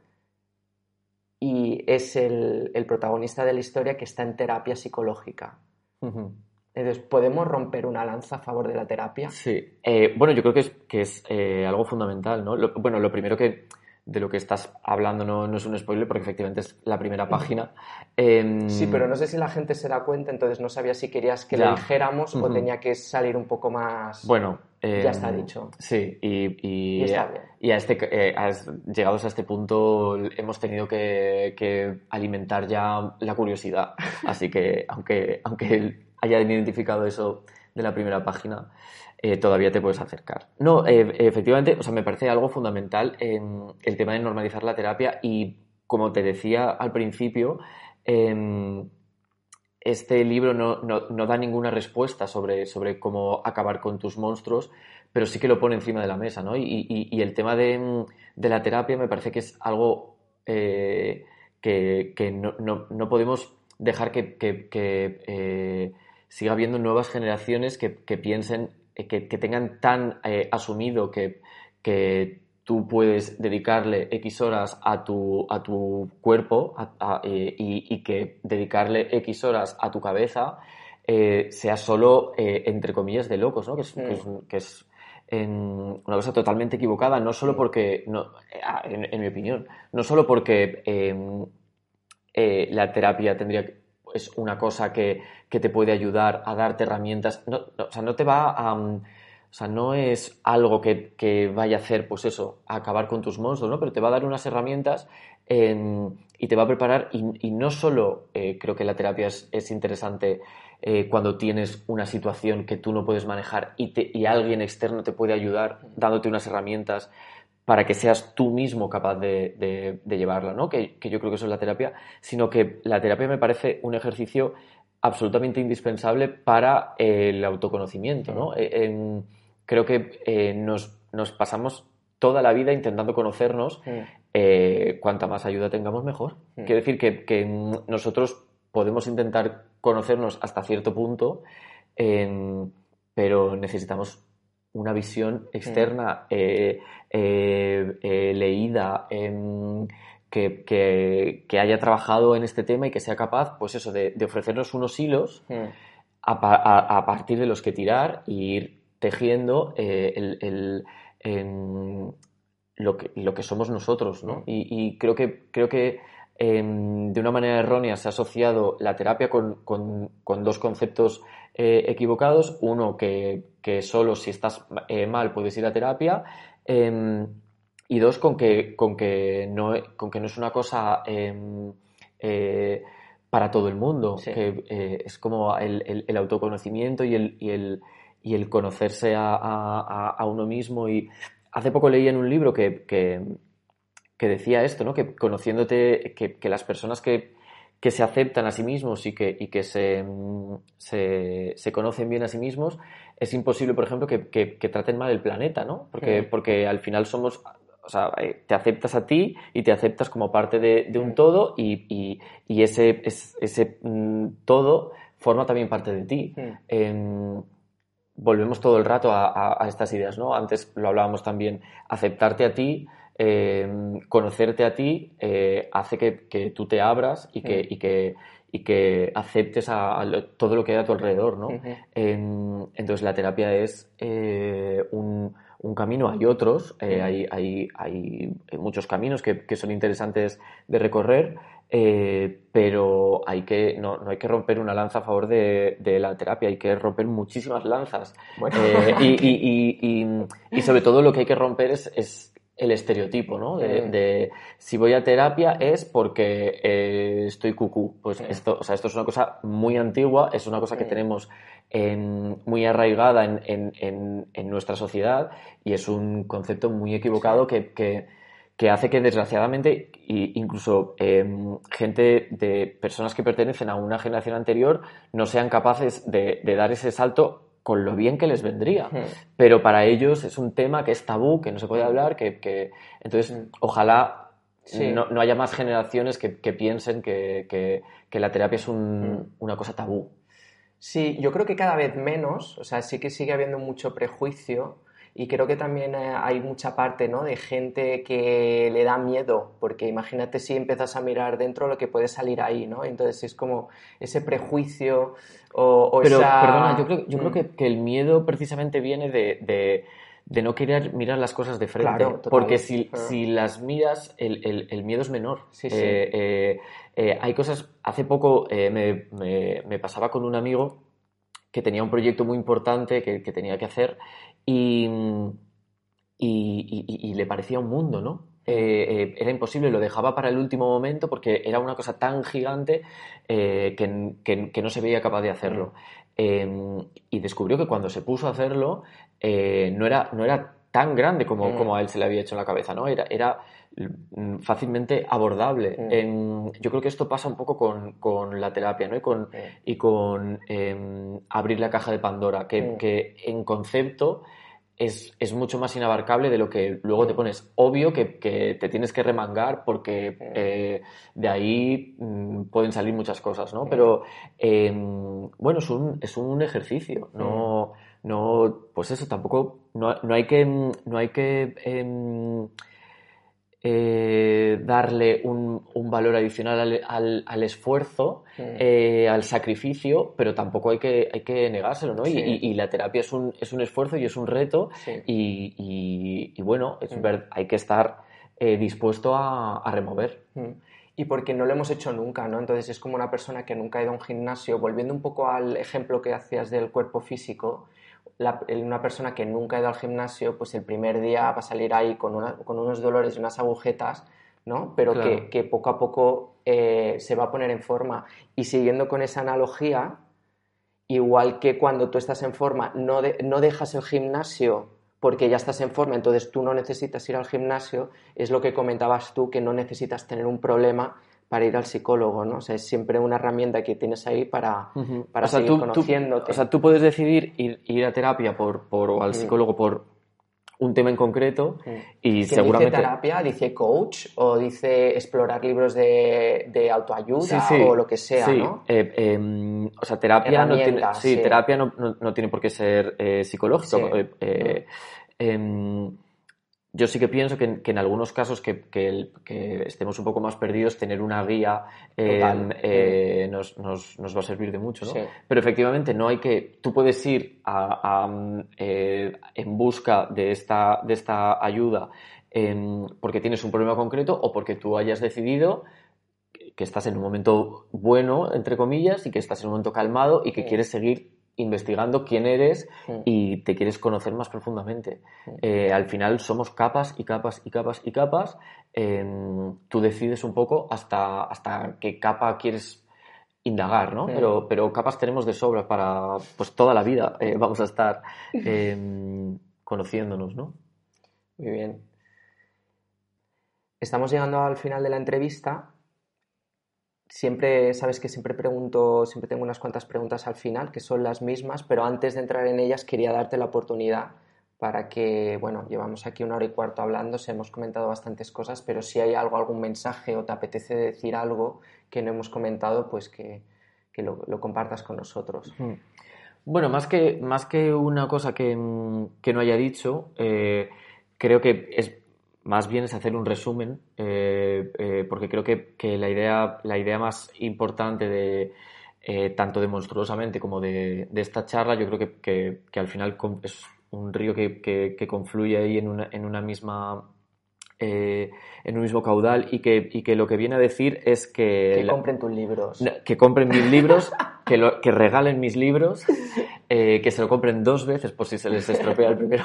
Y es el, el, protagonista de la historia que está en terapia psicológica. Uh -huh. Entonces, ¿podemos romper una lanza a favor de la terapia? Sí. Eh, bueno, yo creo que es, que es eh, algo fundamental, ¿no? Lo, bueno, lo primero que de lo que estás hablando no, no, es un spoiler porque efectivamente es la primera página. Eh, sí, pero no sé si la gente se da cuenta, entonces no sabía si querías que ya. le dijéramos uh -huh. o tenía que salir un poco más... Bueno, eh, ya está dicho. Sí, y, y, y, está bien. y a este, eh, a, llegados a este punto hemos tenido que, que alimentar ya la curiosidad. (laughs) Así que, aunque, aunque hayan identificado eso de la primera página, eh, todavía te puedes acercar. No, eh, efectivamente, o sea, me parece algo fundamental en el tema de normalizar la terapia y, como te decía al principio, eh, este libro no, no, no, da ninguna respuesta sobre, sobre cómo acabar con tus monstruos, pero sí que lo pone encima de la mesa, ¿no? Y, y, el tema de, de, la terapia me parece que es algo eh, que, que no, no, podemos dejar que, que, que eh, siga habiendo nuevas generaciones que, piensen, eh, que, tengan tan asumido que tú puedes dedicarle X horas a tu, a tu cuerpo a, a, eh, y, y, que dedicarle X horas a tu cabeza eh, sea solo, eh, entre comillas, de locos, ¿no? Que es, mm. que es, que es en una cosa totalmente equivocada, no solo porque, no, en, en, mi opinión, no solo porque la terapia tendría es una cosa que, que, te puede ayudar a darte herramientas, no, no, o sea, no te va a... Um, o sea, no es algo que, que, vaya a hacer, pues eso, a acabar con tus monstruos, ¿no? Pero te va a dar unas herramientas en, y te va a preparar. Y, y no solo eh, creo que la terapia es, es interesante eh, cuando tienes una situación que tú no puedes manejar y, te, y alguien externo te puede ayudar dándote unas herramientas para que seas tú mismo capaz de, de, de llevarla, ¿no? Que, que, yo creo que eso es la terapia, sino que la terapia me parece un ejercicio absolutamente indispensable para el autoconocimiento, ¿no? En, creo que eh, nos, nos, pasamos toda la vida intentando conocernos. Mm. Eh, cuanta más ayuda tengamos, mejor. Mm. Quiere decir que, que, nosotros podemos intentar conocernos hasta cierto punto, eh, pero necesitamos una visión externa, mm. leída, em, que, que, que, haya trabajado en este tema y que sea capaz, pues eso, de, de ofrecernos unos hilos a, a, a, partir de los que tirar y ir tejiendo eh, el, el, en lo, que, lo que somos nosotros, ¿no? Y, y creo que, creo que eh, de una manera errónea se ha asociado la terapia con, con, con dos conceptos eh, equivocados. Uno, que, que, solo si estás eh, mal puedes ir a terapia. Em, y dos, con que, con que, no, con que no es una cosa em, para todo el mundo, sí. que es como el, el, el, autoconocimiento y el, y el y el conocerse a, a, a, uno mismo. Y hace poco leí en un libro que, que, que decía esto, ¿no? que conociéndote, que, que las personas que, que, se aceptan a sí mismos y que, y que se, se, se, conocen bien a sí mismos, es imposible, por ejemplo, que, traten mal el planeta, ¿no? Porque, porque al final somos o sea, eh, te aceptas a ti y te aceptas como parte de, de un todo y, y, y ese, ese, ese, mm, todo forma también parte de ti. Mm. Eh, volvemos todo el rato a, a, a, estas ideas, ¿no? Antes lo hablábamos también, aceptarte a ti, eh, conocerte a ti, eh, hace que, que, tú te abras y que, y que, y que aceptes a, a, todo lo que hay a tu alrededor, ¿no? Uh -huh. eh, entonces la terapia es eh, un, un, camino, hay otros, uh -huh. hay, hay, hay, muchos caminos que, que son interesantes de recorrer, eh, pero hay que, no, no, hay que romper una lanza a favor de, de la terapia, hay que romper muchísimas lanzas. Bueno. Eh, y, y, y, y, sobre todo lo que hay que romper es, es el estereotipo, ¿no? De, Mm. de si voy a terapia es porque eh, estoy cucú. Pues esto, o sea, esto es una cosa muy antigua, es una cosa que tenemos en- muy arraigada en, en- en- en nuestra sociedad y es un concepto muy equivocado que, que- que hace que desgraciadamente y incluso em, gente de personas que pertenecen a una generación anterior no sean capaces de, de dar ese salto con lo bien que les vendría. Mm. Pero para ellos es un tema que es tabú, que no se puede hablar, que, que- entonces ojalá Sí. no, no haya más generaciones que, que piensen que, que- la terapia es un- Mm. una cosa tabú. Sí, yo creo que cada vez menos, o sea, sí que sigue habiendo mucho prejuicio y creo que también eh, hay mucha parte, ¿no? de gente que le da miedo, porque imagínate si empiezas a mirar dentro lo que puede salir ahí, ¿no? Entonces es como ese prejuicio o, o Pero, esa... perdona, yo creo, yo creo Mm. que, que el miedo precisamente viene de, de- de no querer mirar las cosas de frente. Claro, porque si, si las miras, el, el- el miedo es menor. Sí, sí. Eh, eh, eh, hay cosas, hace poco me, me- me pasaba con un amigo que tenía un proyecto muy importante que, que tenía que hacer y, y- y- y le parecía un mundo, ¿no? Eh, eh, era imposible, lo dejaba para el último momento porque era una cosa tan gigante eh, que, que- que no se veía capaz de hacerlo. Eh, y descubrió que cuando se puso a hacerlo no, era, no era tan grande como, Mm. como a él se le había hecho en la cabeza, ¿no? Era, era mm, fácilmente abordable. Mm. En- yo creo que esto pasa un poco con, con la terapia, ¿no? Y con, Mm. y con em, abrir la caja de Pandora, que, Mm. que en concepto es, es mucho más inabarcable de lo que luego te pones. Obvio que, que te tienes que remangar porque Mm. eh, de ahí mm, pueden salir muchas cosas, ¿no? Mm. Pero em, bueno, es un, es un ejercicio, no, no, pues eso, tampoco, no, no hay que, no hay que em, eh, darle un, un valor adicional al, al- al esfuerzo, eh, al sacrificio, pero tampoco hay que, hay que negárselo, ¿no? Y- Sí. Y, y la terapia es un, es un esfuerzo y es un reto Sí. y, y- y bueno, es Mm. ver- hay que estar eh, dispuesto a, a remover. Mm. Y porque no lo hemos hecho nunca, ¿no? Entonces es como una persona que nunca ha ido a un gimnasio. Volviendo un poco al ejemplo que hacías del cuerpo físico, la- una persona que nunca ha ido al gimnasio, pues el primer día va a salir ahí con, una- con unos dolores y unas agujetas, ¿no? Pero Claro. que, que poco a poco eh, se va a poner en forma. Y siguiendo con esa analogía, igual que cuando tú estás en forma, no, de- no dejas el gimnasio porque ya estás en forma, entonces tú no necesitas ir al gimnasio, es lo que comentabas tú, que no necesitas tener un problema para ir al psicólogo, ¿no? O sea, es siempre una herramienta que tienes ahí para, para o sea, seguir tú, o sea, tú puedes decidir ir, ir a terapia por, por, o al psicólogo por un tema en concreto y ¿Quién seguramente... dice terapia? ¿Dice coach? ¿O dice explorar libros de, de autoayuda? Sí, sí. O lo que sea, Sí, ¿no? eh, em, o sea, terapia no tiene, sí, terapia no, no- no tiene por qué ser eh, psicológico. Eh, em, yo sí que pienso que, en- que en algunos casos que, que el- que estemos un poco más perdidos, tener una guía Total. eh, nos, nos- nos va a servir de mucho, ¿no? Sí. Pero efectivamente no hay que, tú puedes ir a- a, eh, en busca de esta, de esta ayuda em, porque tienes un problema concreto o porque tú hayas decidido que estás en un momento bueno, entre comillas, y que estás en un momento calmado y que Sí. quieres seguir investigando quién eres y te quieres conocer más profundamente. Eh, al final somos capas y capas y capas y capas. em, tú decides un poco hasta, hasta qué capa quieres indagar, ¿no? Sí. Pero, pero capas tenemos de sobra para pues toda la vida eh, vamos a estar (laughs) em, conociéndonos, ¿no? Muy bien. Estamos llegando al final de la entrevista. Siempre, sabes que siempre pregunto, siempre tengo unas cuantas preguntas al final, que son las mismas, pero antes de entrar en ellas quería darte la oportunidad para que, bueno, llevamos aquí una hora y cuarto hablando, se hemos comentado bastantes cosas, pero si hay algo, algún mensaje o te apetece decir algo que no hemos comentado, pues que, que lo, compartas con nosotros. Mm. Bueno, más que, más que una cosa que, que no haya dicho, eh, creo que es más bien es hacer un resumen, eh, eh, porque creo que, que la, idea, la idea más importante de eh, tanto de monstruosamente como de, de esta charla, yo creo que, que- que al final es un río que confluye ahí en una, en una misma eh, en un mismo caudal y que, y que lo que viene a decir es que Que compren tus libros. que compren mis libros, que, lo- que regalen mis libros eh, que se lo compren dos veces por si se les estropea el primero.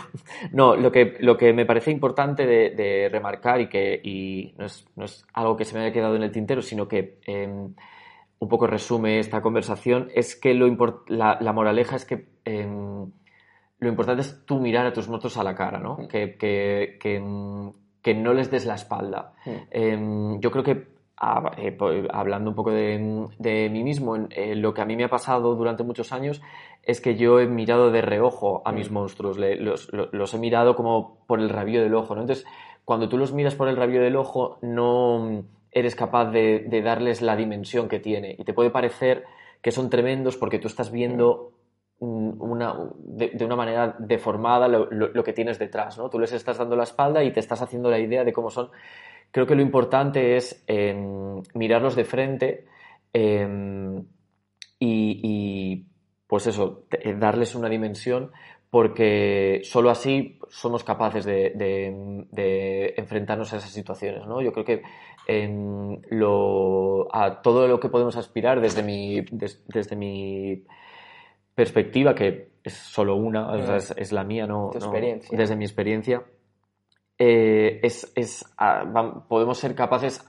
No, lo que, lo que me parece importante de, remarcar y que y no, es, no, es, algo que se me haya quedado en el tintero, sino que em, un poco resume esta conversación, es que lo la, la, moraleja es que em, lo importante es tú mirar a tus monstruos a la cara, ¿no? Que, que, que, no les des la espalda. Em, yo creo que eh, hablando un poco de, de mí mismo, eh, lo que a mí me ha pasado durante muchos años es que yo he mirado de reojo a mis monstruos, los, los, he mirado como por el rabillo del ojo, ¿no? Entonces, cuando tú los miras por el rabillo del ojo, no eres capaz de, de darles la dimensión que tiene y te puede parecer que son tremendos porque tú estás viendo una, de, una manera deformada lo, lo, que tienes detrás, ¿no? Tú les estás dando la espalda y te estás haciendo la idea de cómo son creo que lo importante es em, mirarlos de frente em, y, pues eso, eh, darles una dimensión porque solo así somos capaces de, enfrentarnos a esas situaciones. ¿no? Yo creo que em, a todo lo que podemos aspirar desde mi, desde mi perspectiva, que es solo una, es, la mía, no, desde mi experiencia, eh, es, podemos ser capaces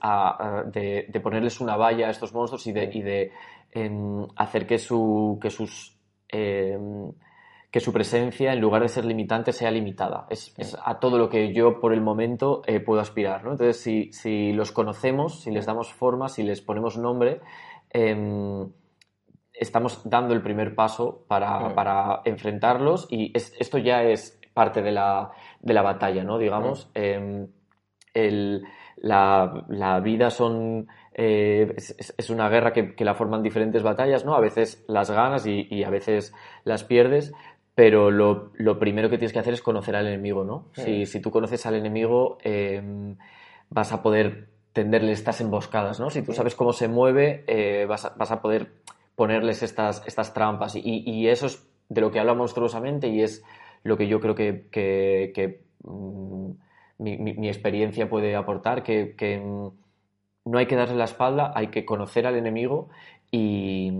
de, ponerles una valla a estos monstruos y de, em, hacer que su, que, sus, em, que su presencia, en lugar de ser limitante, sea limitada. Es, a todo lo que yo por el momento eh, puedo aspirar. Entonces, si, los conocemos, si les damos forma, si les ponemos nombre, em, estamos dando el primer paso para, para enfrentarlos y esto ya es parte de la, de la batalla, ¿no? Digamos, em, la, vida son, eh, es, una guerra que, la forman diferentes batallas, ¿no? A veces las ganas y, a veces las pierdes, pero lo, primero que tienes que hacer es conocer al enemigo, ¿no? Si, si, tú conoces al enemigo, em, vas a poder tenderle estas emboscadas, ¿no? Si tú sabes cómo se mueve, eh, vas, a, vas, a, poder ponerles estas, estas trampas. Y, y, eso es de lo que habla monstruosamente y es lo que yo creo que, mm, mi, experiencia puede aportar, que, mm, no hay que darle la espalda, hay que conocer al enemigo y,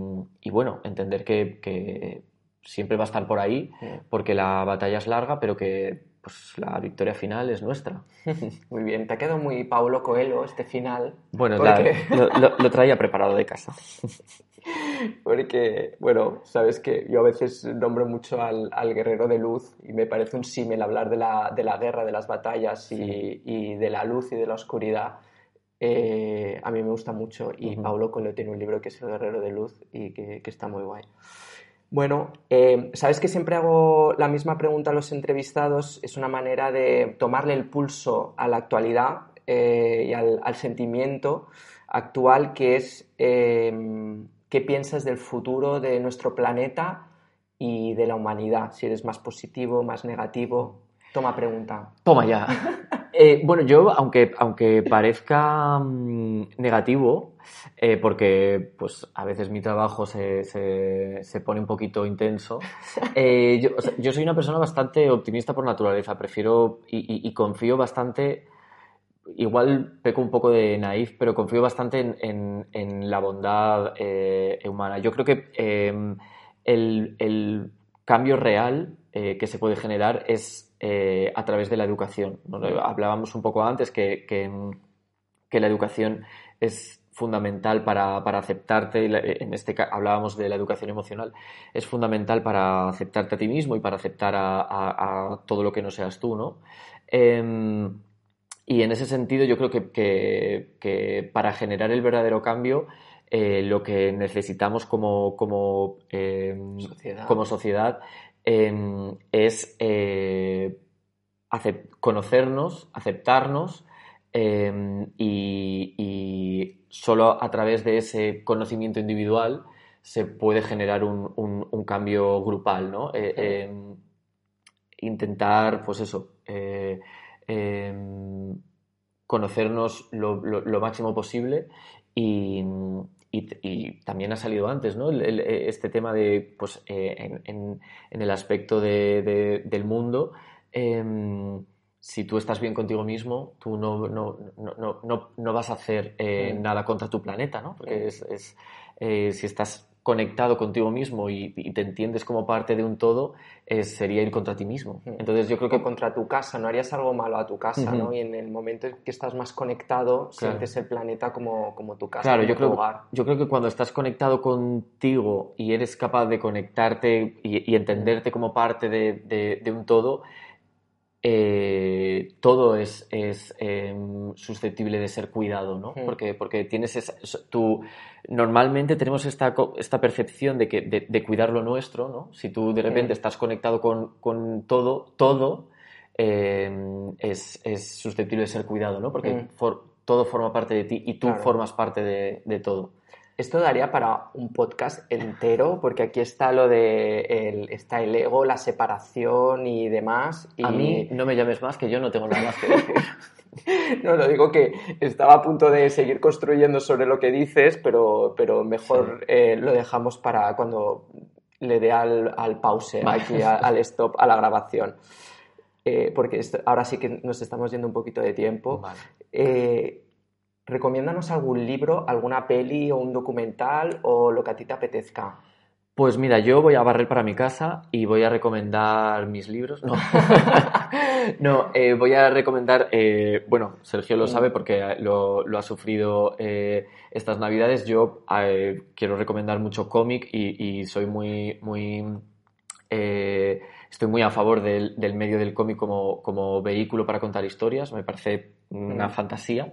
bueno, entender que, siempre va a estar por ahí, porque la batalla es larga, pero que pues, la victoria final es nuestra. (laughs) Muy bien, te ha quedado muy Paulo Coelho este final. Bueno, lo, traía preparado de casa. (laughs) (laughs) Porque, bueno, sabes que yo a veces nombro mucho al, guerrero de luz y me parece un símil hablar de la, de la, guerra, de las batallas y, de la luz y de la oscuridad. Eh, a mí me gusta mucho y Paulo Coelho tiene un libro que es El guerrero de luz y que, está muy guay. Bueno, eh, sabes que siempre hago la misma pregunta a los entrevistados, es una manera de tomarle el pulso a la actualidad eh, y al, al, sentimiento actual que es qué piensas del futuro de nuestro planeta y de la humanidad, si eres más positivo, más negativo. Toma pregunta. Toma ya. (laughs) Eh, bueno, yo, aunque, aunque parezca mm, negativo, eh, porque pues a veces mi trabajo se, se, pone un poquito intenso, (laughs) eh, yo, yo, soy una persona bastante optimista por naturaleza, prefiero y confío bastante igual peco un poco de naif, pero confío bastante en, la bondad eh, humana. Yo creo que em, el, cambio real eh, que se puede generar es eh, a través de la educación. Hablábamos un poco antes que, que, la educación es fundamental para, aceptarte, en este hablábamos de la educación emocional, es fundamental para aceptarte a ti mismo y para aceptar a, todo lo que no seas tú, ¿no? Y en ese sentido yo creo que, para generar el verdadero cambio eh, lo que necesitamos como, como, em, sociedad, como sociedad em, es eh, conocernos, aceptarnos em, y, solo a través de ese conocimiento individual se puede generar un, un cambio grupal, ¿no? Eh, intentar, pues eso, Em, conocernos lo, máximo posible y, también ha salido antes, ¿no? este tema de, pues, eh, en, el aspecto del mundo, em, si tú estás bien contigo mismo, tú no, no, vas a hacer eh, mm. nada contra tu planeta, ¿no? Porque es, eh, si estás conectado contigo mismo y, y te entiendes como parte de un todo, es- sería ir contra ti mismo. Entonces yo creo que contra tu casa, no harías algo malo a tu casa. ¿no? Y en el momento en que estás más conectado, sientes el planeta como, como tu casa, Claro, como yo tu creo, hogar. yo creo que cuando estás conectado contigo y eres capaz de conectarte y, y entenderte como parte de, de- de un todo, eh, todo es, es, em, susceptible de ser cuidado, ¿no? Mm. Porque, porque tienes esa, tú, normalmente tenemos esta, esta percepción de, que, de, de cuidar lo nuestro, ¿no? Si tú de repente Mm. estás conectado con, con todo, todo em, es, es susceptible de ser cuidado, ¿no? Porque Mm. for- todo forma parte de ti y tú Claro. formas parte de, de todo. Esto daría para un podcast entero, porque aquí está lo de el, está el ego, la separación y demás. Y A mí no me llames más, que yo no tengo nada más que decir. (laughs) no lo digo que estaba a punto de seguir construyendo sobre lo que dices, pero, pero mejor eh, lo dejamos para cuando le dé al, al pause, Vale. aquí al stop a la grabación. Eh, porque esto- ahora sí que nos estamos yendo un poquito de tiempo. Vale. Eh, recomiéndanos algún libro, alguna peli o un documental o lo que a ti te apetezca. Pues mira, yo voy a barrer para mi casa y voy a recomendar mis libros. No, (laughs) no eh, voy a recomendar, eh, bueno, Sergio lo sabe porque lo, lo ha sufrido eh, estas navidades. Yo quiero recomendar mucho cómic y, y soy muy, muy, eh, estoy muy a favor del, del medio del cómic como, como vehículo para contar historias. Me parece una fantasía.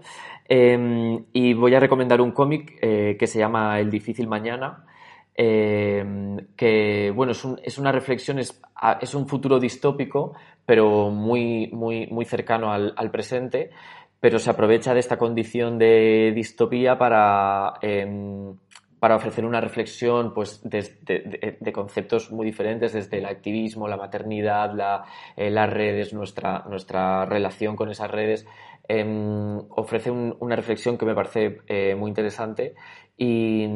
Eh, y voy a recomendar un cómic eh, que se llama El difícil mañana. eh, que bueno, es, un- es una reflexión, es, es un futuro distópico, pero muy, muy, muy cercano al, al presente, pero se aprovecha de esta condición de distopía para, em, para ofrecer una reflexión pues, de, de- de conceptos muy diferentes, desde el activismo, la maternidad, la- eh, las redes, nuestra, nuestra relación con esas redes. Em, ofrece un- una reflexión que me parece eh, muy interesante y,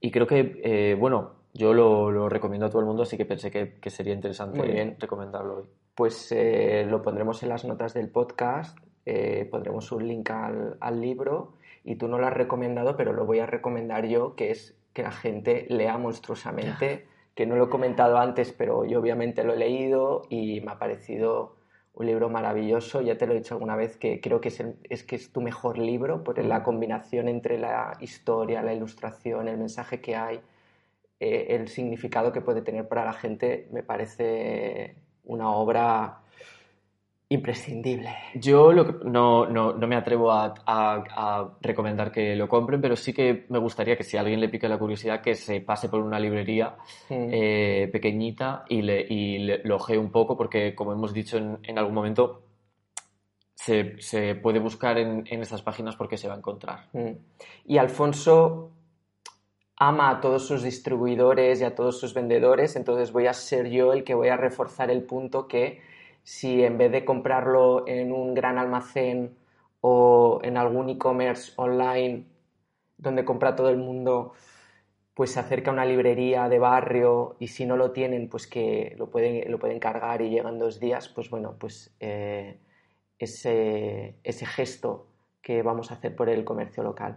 y creo que, eh, bueno, yo lo, lo recomiendo a todo el mundo, así que pensé que, que sería interesante Muy bien. recomendarlo hoy. Pues eh, lo pondremos en las notas del podcast, eh, pondremos un link al, al libro y tú no lo has recomendado, pero lo voy a recomendar yo, que es que la gente lea monstruosamente, que no lo he comentado antes, pero yo obviamente lo he leído y me ha parecido un libro maravilloso. Ya te lo he dicho alguna vez que creo que es, el- es que es tu mejor libro por la combinación entre la historia, la ilustración, el mensaje que hay, eh, el significado que puede tener para la gente, me parece una obra imprescindible. Yo lo que- no, no, no me atrevo a, a- a recomendar que lo compren, pero sí que me gustaría que si a alguien le pique la curiosidad, que se pase por una librería Mm. eh, pequeñita y, le, y le- lo ojee un poco, porque como hemos dicho en, en algún momento, se, se puede buscar en, en estas páginas porque se va a encontrar. Mm. Y Alfonso ama a todos sus distribuidores y a todos sus vendedores, entonces voy a ser yo el que voy a reforzar el punto que si en vez de comprarlo en un gran almacén o en algún e-commerce online donde compra todo el mundo, pues se acerca a una librería de barrio y si no lo tienen, pues que lo pueden, lo pueden cargar y llegan dos días, pues bueno, pues eh, ese, ese gesto que vamos a hacer por el comercio local.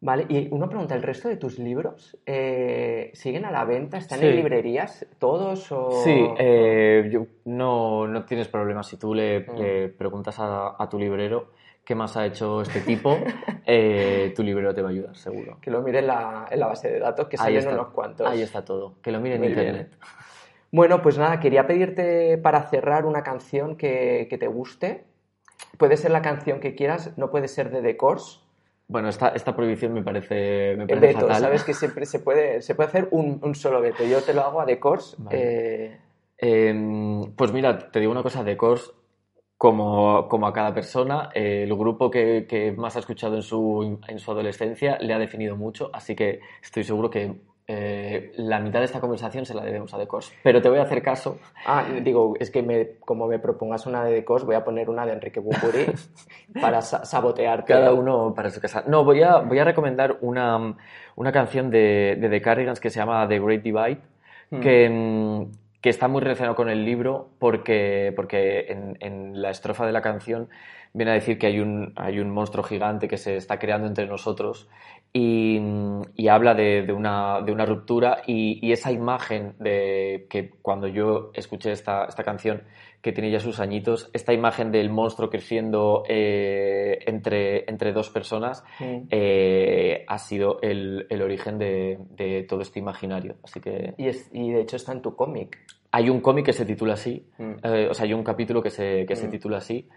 Vale, y una pregunta, ¿el resto de tus libros eh, siguen a la venta? ¿Están en librerías todos o...? Sí, eh, yo- no, no tienes problema. Si tú le, Mm. le preguntas a, a tu librero qué más ha hecho este tipo, (laughs) eh, tu librero te va a ayudar, seguro. Que lo mire en la, en la base de datos, que Ahí salen está. unos cuantos. Ahí está todo. Que lo mire en Muy bien. internet. Bueno, pues nada, quería pedirte para cerrar una canción que, que te guste. Puede ser la canción que quieras, no puede ser de The Course. Bueno, esta, esta prohibición me parece, me El parece veto, fatal. sabes que siempre se puede, se puede hacer un, un solo veto. Yo te lo hago a The Course. Vale. eh, Eh, pues mira, te digo una cosa de Kors, como, como a cada persona, eh, el grupo que, que más ha escuchado en su, en su adolescencia le ha definido mucho, así que estoy seguro que eh, la mitad de esta conversación se la debemos a Kors. Pero te voy a hacer caso. Ah, digo, es que me, como me propongas una de Course, voy a poner una de Enrique Bumburi (laughs) para sa- sabotearte. Cada uno para su casa. No, voy a, voy a recomendar una, una canción de, de The Cardigans que se llama The Great Divide, Hmm. que, mm, que está muy relacionado con el libro porque, porque en, la estrofa de la canción viene a decir que hay un, hay un monstruo gigante que se está creando entre nosotros y, y habla de, de, una, de, una, ruptura y, y, esa imagen de que cuando yo escuché esta, esta, canción que tiene ya sus añitos, esta imagen del monstruo creciendo eh, entre, entre, dos personas mm. eh, ha sido el, el origen de, de, todo este imaginario. Así que... y, es, y de hecho está en tu cómic. Hay un cómic que se titula así, mm. eh, o sea, hay un capítulo que se, que mm. se titula así.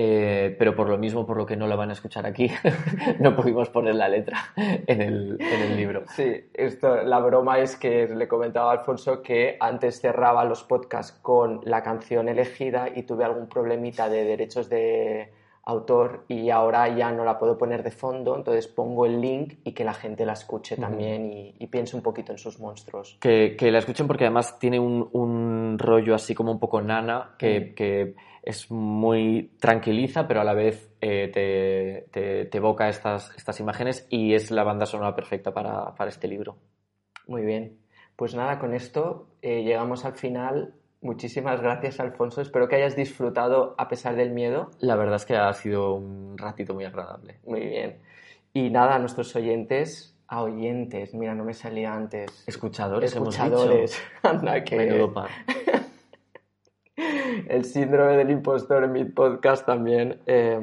Eh, pero por lo mismo, por lo que no la van a escuchar aquí, (laughs) no pudimos poner la letra en el, en el, libro. Sí, esto, la broma es que le comentaba a Alfonso que antes cerraba los podcasts con la canción elegida y tuve algún problemita de derechos de autor y ahora ya no la puedo poner de fondo, entonces pongo el link y que la gente la escuche también y, y, piense un poquito en sus monstruos. Que, que la escuchen porque además tiene un, un, rollo así como un poco nana que, que es muy tranquiliza, pero a la vez eh, te, te, te, evoca estas, estas imágenes y es la banda sonora perfecta para, para este libro. Muy bien. Pues nada, con esto eh, llegamos al final. Muchísimas gracias, Alfonso. Espero que hayas disfrutado a pesar del miedo. La verdad es que ha sido un ratito muy agradable. Muy bien. Y nada, a nuestros oyentes, a oyentes, mira, no me salía antes. Escuchadores, Escuchadores. (laughs) Anda que. Menudo par. El síndrome del impostor en mi podcast también. Eh,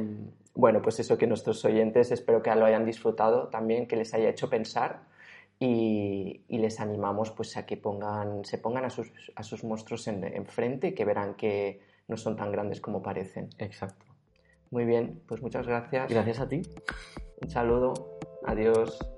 bueno, pues eso que nuestros oyentes espero que lo hayan disfrutado también, que les haya hecho pensar y, y les animamos pues a que pongan, se pongan a sus, a sus monstruos enfrente en y que verán que no son tan grandes como parecen. Exacto. Muy bien, pues muchas gracias. Gracias a ti. Un saludo. Adiós.